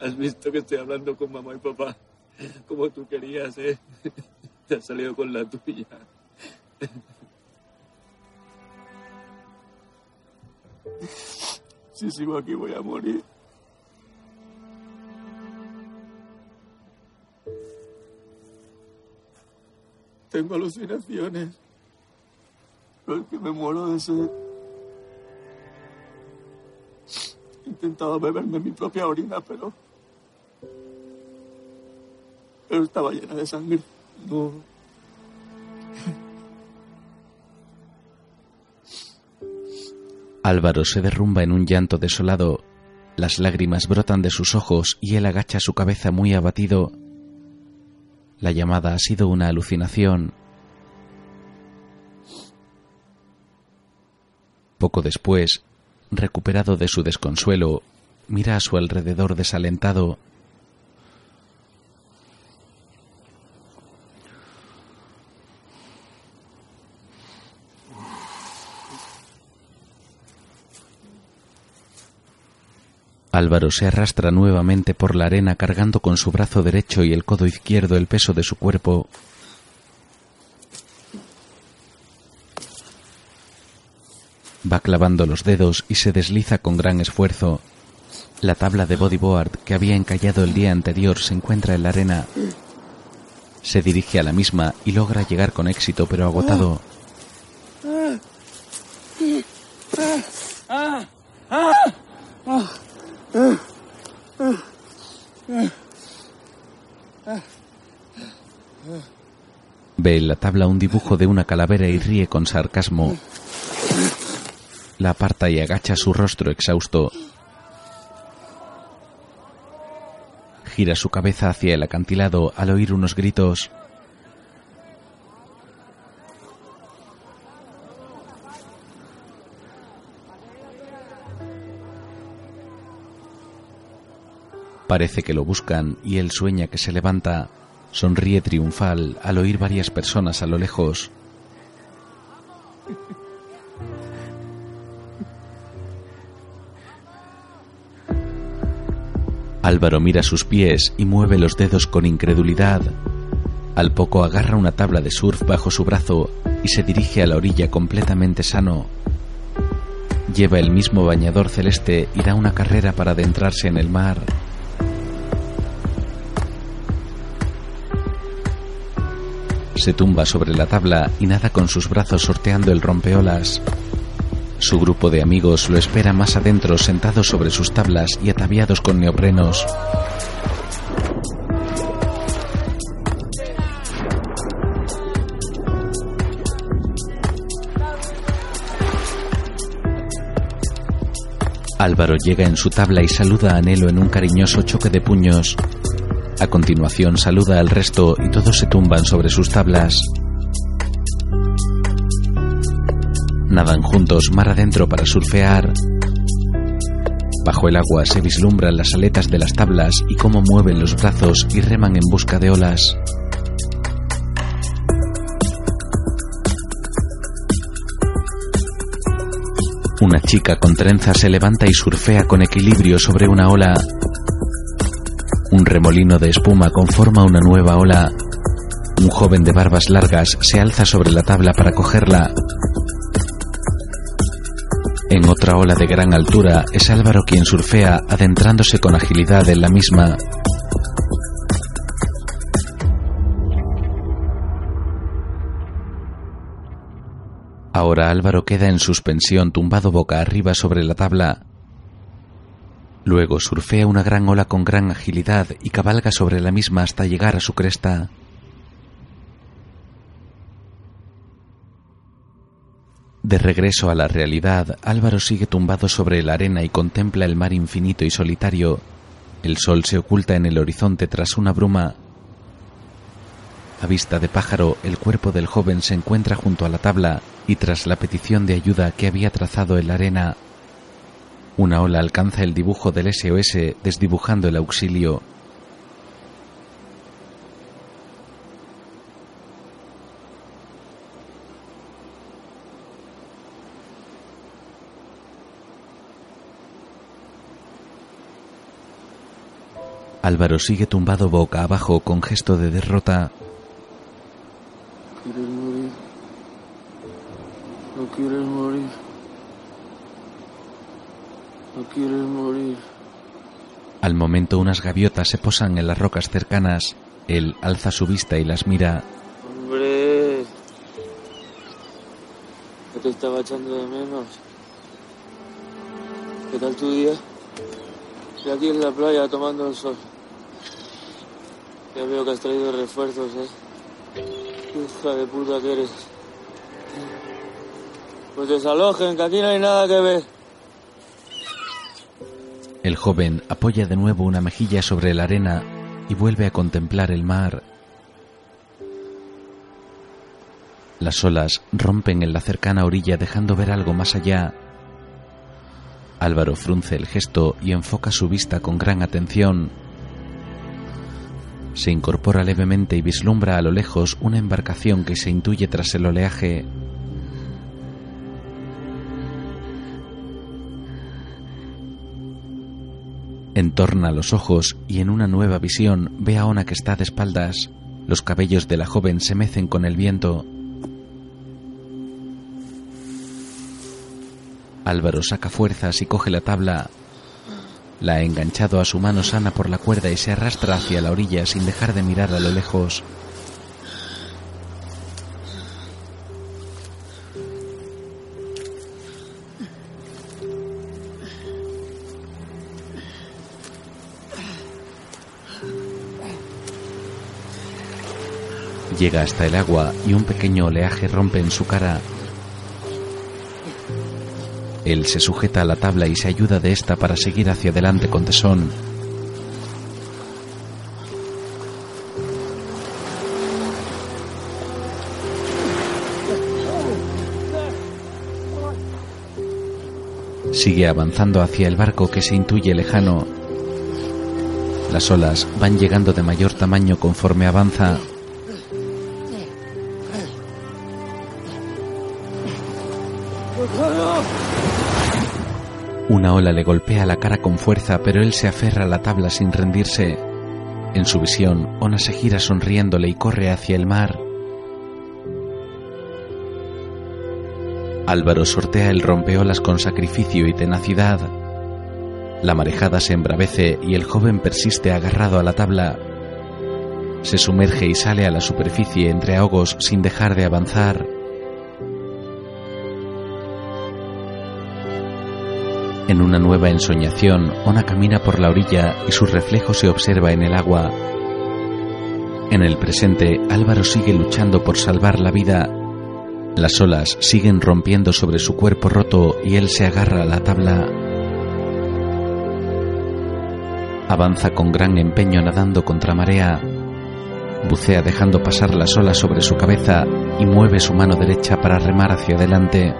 Has visto que estoy hablando con mamá y papá. Como tú querías, ¿eh? Te has salido con la tuya. Si sigo aquí voy a morir. Tengo alucinaciones. Pero es que me muero de sed. He intentado beberme mi propia orina, pero... Pero estaba llena de sangre. No. Álvaro se derrumba en un llanto desolado. Las lágrimas brotan de sus ojos y él agacha su cabeza muy abatido. La llamada ha sido una alucinación. Poco después, recuperado de su desconsuelo, mira a su alrededor desalentado. Álvaro se arrastra nuevamente por la arena cargando con su brazo derecho y el codo izquierdo el peso de su cuerpo. Va clavando los dedos y se desliza con gran esfuerzo. La tabla de bodyboard que había encallado el día anterior se encuentra en la arena. Se dirige a la misma y logra llegar con éxito pero agotado. Ve en la tabla un dibujo de una calavera y ríe con sarcasmo. La aparta y agacha su rostro exhausto. Gira su cabeza hacia el acantilado al oír unos gritos. Parece que lo buscan y él sueña que se levanta. Sonríe triunfal al oír varias personas a lo lejos. Álvaro mira sus pies y mueve los dedos con incredulidad. Al poco agarra una tabla de surf bajo su brazo y se dirige a la orilla completamente sano. Lleva el mismo bañador celeste y da una carrera para adentrarse en el mar. Se tumba sobre la tabla y nada con sus brazos sorteando el rompeolas. Su grupo de amigos lo espera más adentro sentados sobre sus tablas y ataviados con neoprenos. Álvaro llega en su tabla y saluda a Nelo en un cariñoso choque de puños. A continuación saluda al resto y todos se tumban sobre sus tablas. Nadan juntos mar adentro para surfear. Bajo el agua se vislumbran las aletas de las tablas y cómo mueven los brazos y reman en busca de olas. Una chica con trenzas se levanta y surfea con equilibrio sobre una ola. Un remolino de espuma conforma una nueva ola. Un joven de barbas largas se alza sobre la tabla para cogerla. En otra ola de gran altura es Álvaro quien surfea adentrándose con agilidad en la misma. Ahora Álvaro queda en suspensión tumbado boca arriba sobre la tabla. Luego surfea una gran ola con gran agilidad y cabalga sobre la misma hasta llegar a su cresta. De regreso a la realidad, Álvaro sigue tumbado sobre la arena y contempla el mar infinito y solitario. El sol se oculta en el horizonte tras una bruma. A vista de pájaro, el cuerpo del joven se encuentra junto a la tabla y tras la petición de ayuda que había trazado en la arena, una ola alcanza el dibujo del SOS desdibujando el auxilio. Álvaro sigue tumbado boca abajo con gesto de derrota. ¿Quieres morir? ¿No quieres morir? ¿No quieres morir? Al momento unas gaviotas se posan en las rocas cercanas. Él alza su vista y las mira. Hombre. Te estaba echando de menos. ¿Qué tal tu día? Estoy aquí en la playa tomando el sol. Ya veo que has traído refuerzos, ¿eh? Hija de puta que eres. Pues desalojen, que aquí no hay nada que ver. El joven apoya de nuevo una mejilla sobre la arena y vuelve a contemplar el mar. Las olas rompen en la cercana orilla dejando ver algo más allá. Álvaro frunce el gesto y enfoca su vista con gran atención. Se incorpora levemente y vislumbra a lo lejos una embarcación que se intuye tras el oleaje. Entorna los ojos y en una nueva visión ve a Ona que está de espaldas. Los cabellos de la joven se mecen con el viento. Álvaro saca fuerzas y coge la tabla. La ha enganchado a su mano sana por la cuerda y se arrastra hacia la orilla sin dejar de mirar a lo lejos. Llega hasta el agua y un pequeño oleaje rompe en su cara. Él se sujeta a la tabla y se ayuda de esta para seguir hacia adelante con tesón. Sigue avanzando hacia el barco que se intuye lejano. Las olas van llegando de mayor tamaño conforme avanza. Una ola le golpea la cara con fuerza, pero él se aferra a la tabla sin rendirse. En su visión, Ona se gira sonriéndole y corre hacia el mar. Álvaro sortea el rompeolas con sacrificio y tenacidad. La marejada se embravece y el joven persiste agarrado a la tabla. Se sumerge y sale a la superficie entre ahogos sin dejar de avanzar. En una nueva ensoñación, Ona camina por la orilla y su reflejo se observa en el agua. En el presente, Álvaro sigue luchando por salvar la vida. Las olas siguen rompiendo sobre su cuerpo roto y él se agarra a la tabla. Avanza con gran empeño nadando contra marea. Bucea dejando pasar las olas sobre su cabeza y mueve su mano derecha para remar hacia adelante.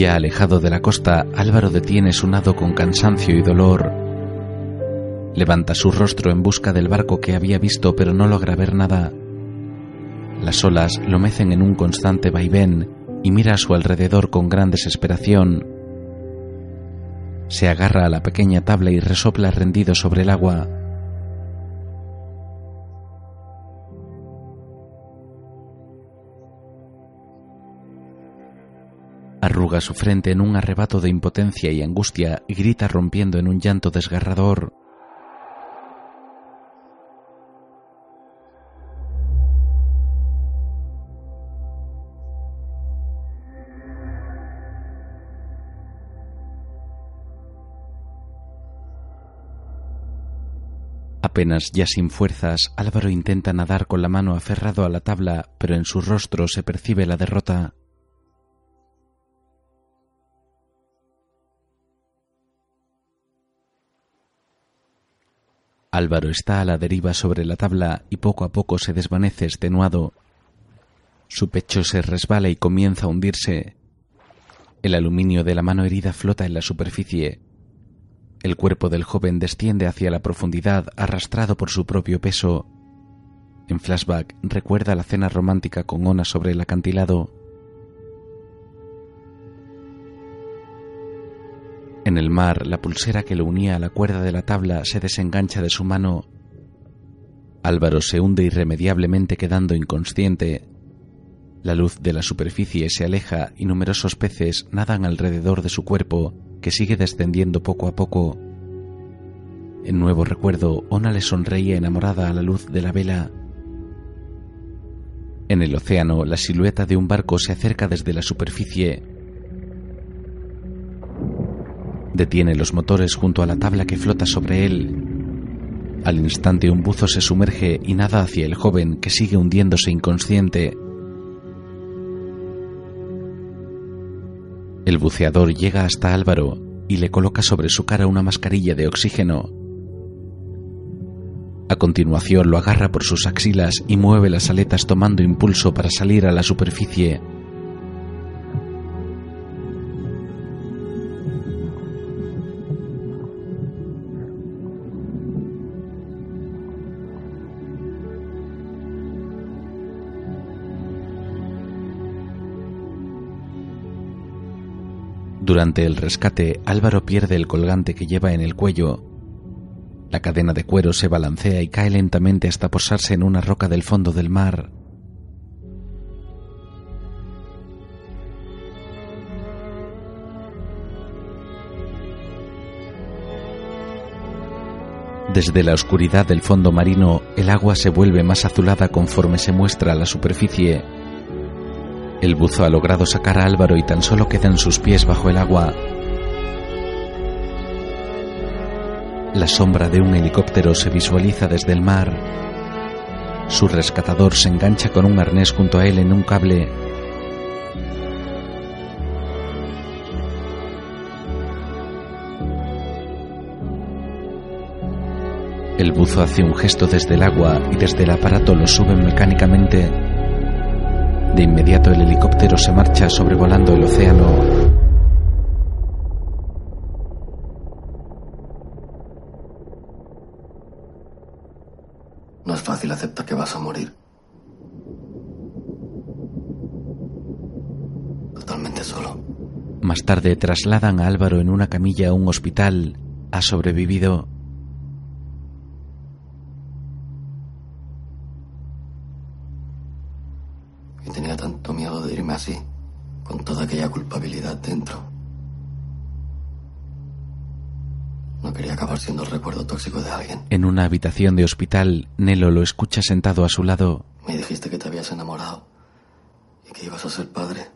Ya alejado de la costa, Álvaro detiene su nado con cansancio y dolor. Levanta su rostro en busca del barco que había visto pero no logra ver nada. Las olas lo mecen en un constante vaivén y mira a su alrededor con gran desesperación. Se agarra a la pequeña tabla y resopla rendido sobre el agua. Arruga su frente en un arrebato de impotencia y angustia y grita rompiendo en un llanto desgarrador. Apenas ya sin fuerzas, Álvaro intenta nadar con la mano aferrado a la tabla, pero en su rostro se percibe la derrota. Álvaro está a la deriva sobre la tabla y poco a poco se desvanece extenuado. Su pecho se resbala y comienza a hundirse. El aluminio de la mano herida flota en la superficie. El cuerpo del joven desciende hacia la profundidad arrastrado por su propio peso. En flashback recuerda la cena romántica con Ona sobre el acantilado. En el mar, la pulsera que lo unía a la cuerda de la tabla se desengancha de su mano. Álvaro se hunde irremediablemente quedando inconsciente. La luz de la superficie se aleja y numerosos peces nadan alrededor de su cuerpo, que sigue descendiendo poco a poco. En nuevo recuerdo, Ona le sonreía enamorada a la luz de la vela. En el océano, la silueta de un barco se acerca desde la superficie. Detiene los motores junto a la tabla que flota sobre él. Al instante un buzo se sumerge y nada hacia el joven que sigue hundiéndose inconsciente. El buceador llega hasta Álvaro y le coloca sobre su cara una mascarilla de oxígeno. A continuación lo agarra por sus axilas y mueve las aletas tomando impulso para salir a la superficie. Durante el rescate, Álvaro pierde el colgante que lleva en el cuello. La cadena de cuero se balancea y cae lentamente hasta posarse en una roca del fondo del mar. Desde la oscuridad del fondo marino, el agua se vuelve más azulada conforme se muestra la superficie. El buzo ha logrado sacar a Álvaro y tan solo quedan sus pies bajo el agua. La sombra de un helicóptero se visualiza desde el mar. Su rescatador se engancha con un arnés junto a él en un cable. El buzo hace un gesto desde el agua y desde el aparato lo suben mecánicamente. De inmediato el helicóptero se marcha sobrevolando el océano. No es fácil aceptar que vas a morir. Totalmente solo. Más tarde trasladan a Álvaro en una camilla a un hospital. Ha sobrevivido. Y tenía tanto así, con toda aquella culpabilidad dentro. No quería acabar siendo el recuerdo tóxico de alguien. En una habitación de hospital, Nelo lo escucha sentado a su lado. Me dijiste que te habías enamorado y que ibas a ser padre.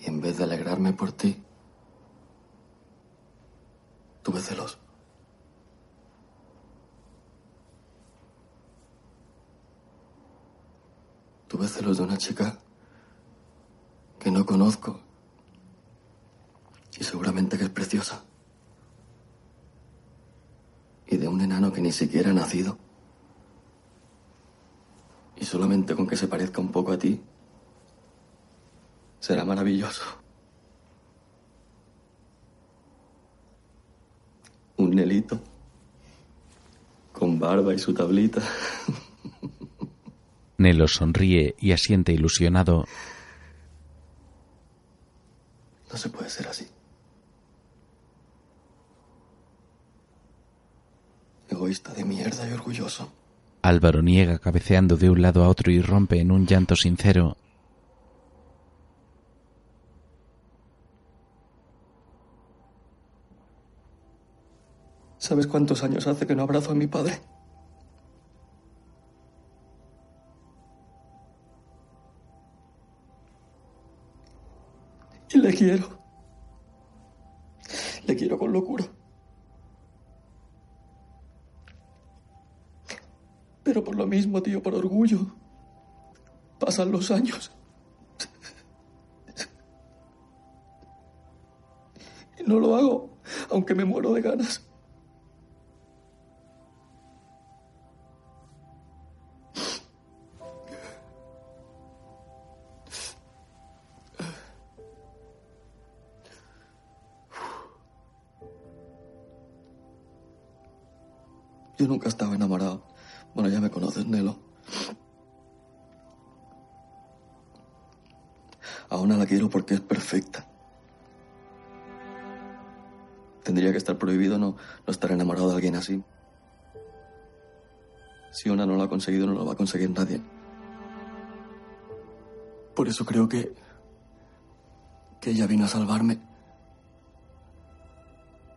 Y en vez de alegrarme por ti, tuve celos. Tuve celos de una chica que no conozco y seguramente que es preciosa. Y de un enano que ni siquiera ha nacido. Y solamente con que se parezca un poco a ti, será maravilloso. Un nelito, con barba y su tablita. Nelo sonríe y asiente ilusionado. No se puede ser así. Egoísta de mierda y orgulloso. Álvaro niega cabeceando de un lado a otro y rompe en un llanto sincero. ¿Sabes cuántos años hace que no abrazo a mi padre? Le quiero. Le quiero con locura. Pero por lo mismo, tío, por orgullo. Pasan los años. Y no lo hago, aunque me muero de ganas. Nunca estaba enamorado. Bueno, ya me conoces, Nelo. A una la quiero porque es perfecta. Tendría que estar prohibido no, no estar enamorado de alguien así. Si una no lo ha conseguido, no lo va a conseguir nadie. Por eso creo que. que ella vino a salvarme.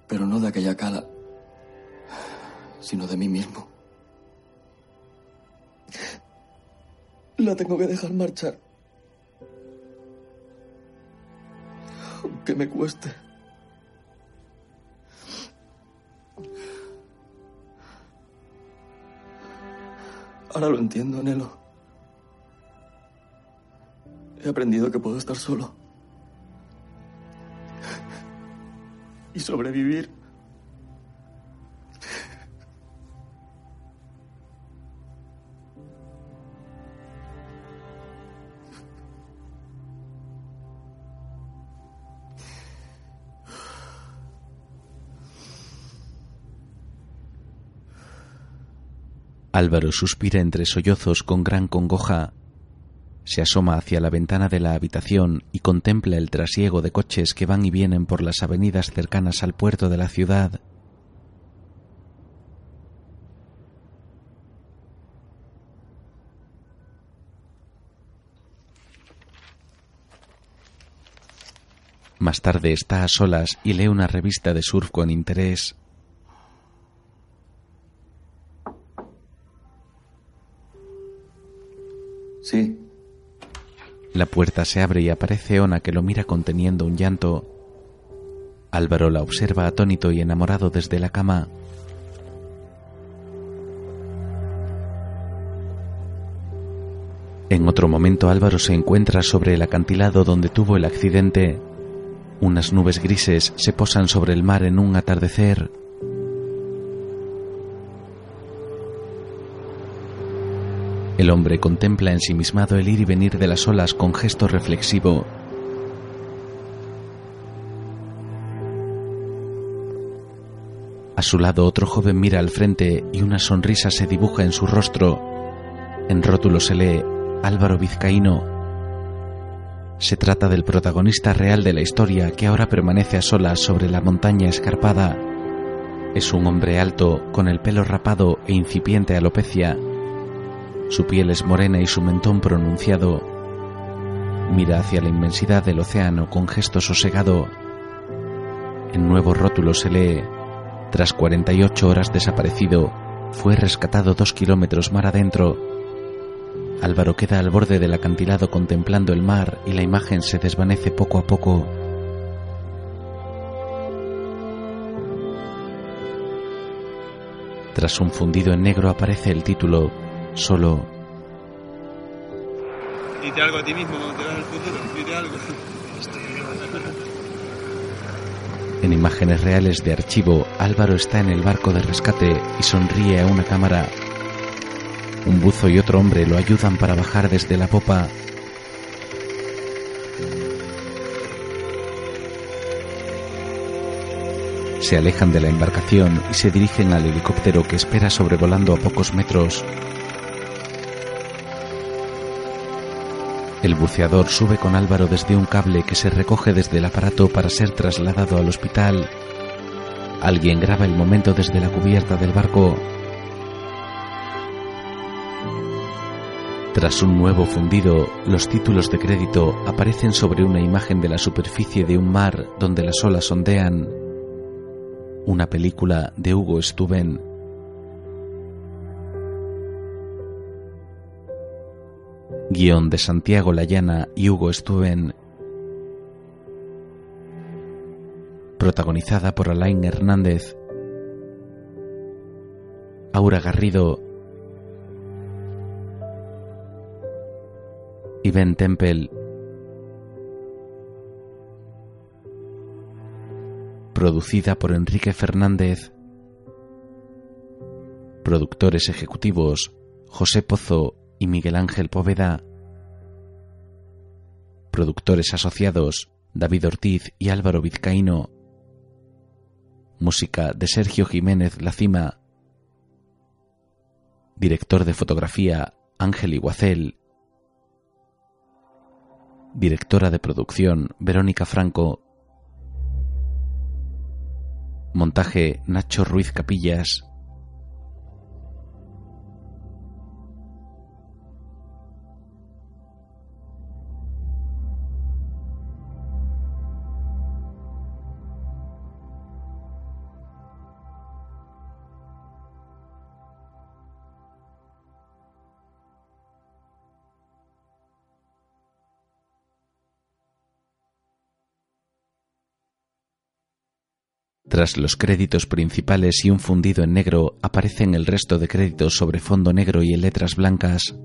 Pero no de aquella cala, sino de mí mismo. La tengo que dejar marchar. Aunque me cueste. Ahora lo entiendo, Nelo. He aprendido que puedo estar solo. Y sobrevivir. Álvaro suspira entre sollozos con gran congoja. Se asoma hacia la ventana de la habitación y contempla el trasiego de coches que van y vienen por las avenidas cercanas al puerto de la ciudad. Más tarde está a solas y lee una revista de surf con interés. Sí. La puerta se abre y aparece Ona que lo mira conteniendo un llanto. Álvaro la observa atónito y enamorado desde la cama. En otro momento Álvaro se encuentra sobre el acantilado donde tuvo el accidente. Unas nubes grises se posan sobre el mar en un atardecer. El hombre contempla ensimismado el ir y venir de las olas con gesto reflexivo. A su lado otro joven mira al frente y una sonrisa se dibuja en su rostro. En rótulo se lee Álvaro Vizcaíno. Se trata del protagonista real de la historia que ahora permanece a solas sobre la montaña escarpada. Es un hombre alto, con el pelo rapado e incipiente alopecia. Su piel es morena y su mentón pronunciado. Mira hacia la inmensidad del océano con gesto sosegado. En nuevo rótulo se lee, tras 48 horas desaparecido, fue rescatado dos kilómetros mar adentro. Álvaro queda al borde del acantilado contemplando el mar y la imagen se desvanece poco a poco. Tras un fundido en negro aparece el título, solo Dite algo a ti mismo cuando te vas al futuro. Dite algo. En imágenes reales de archivo, Álvaro está en el barco de rescate y sonríe a una cámara. Un buzo y otro hombre lo ayudan para bajar desde la popa. Se alejan de la embarcación y se dirigen al helicóptero que espera sobrevolando a pocos metros. El buceador sube con Álvaro desde un cable que se recoge desde el aparato para ser trasladado al hospital. Alguien graba el momento desde la cubierta del barco. Tras un nuevo fundido, los títulos de crédito aparecen sobre una imagen de la superficie de un mar donde las olas ondean. una película de Hugo Stuben. Guión de Santiago Layana y Hugo Stuben. Protagonizada por Alain Hernández, Aura Garrido y Ben Temple. Producida por Enrique Fernández. Productores ejecutivos José Pozo y Miguel Ángel Poveda. Productores asociados David Ortiz y Álvaro Vizcaíno. Música de Sergio Jiménez Lacima. Director de fotografía Ángel Iguacel. Directora de producción Verónica Franco. Montaje Nacho Ruiz Capillas. Tras los créditos principales y un fundido en negro aparecen el resto de créditos sobre fondo negro y en letras blancas.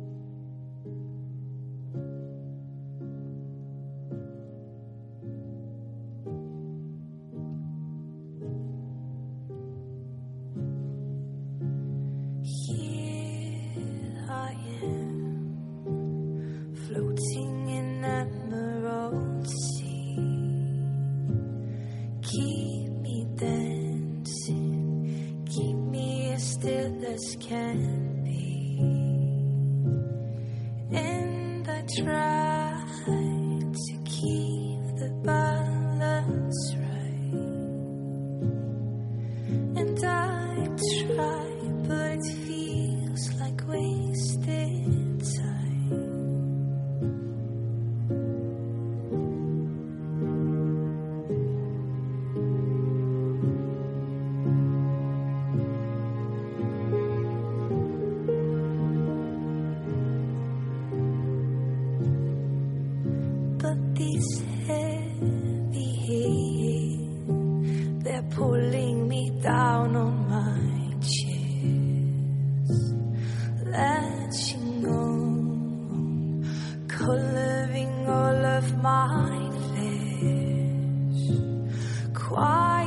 my fish. Quiet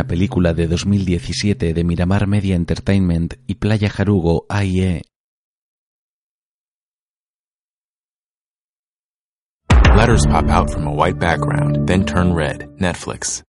una película de 2017 de Miramar Media Entertainment y Playa Jarugo AIE. Letters pop out from a white background, then turn red. Netflix.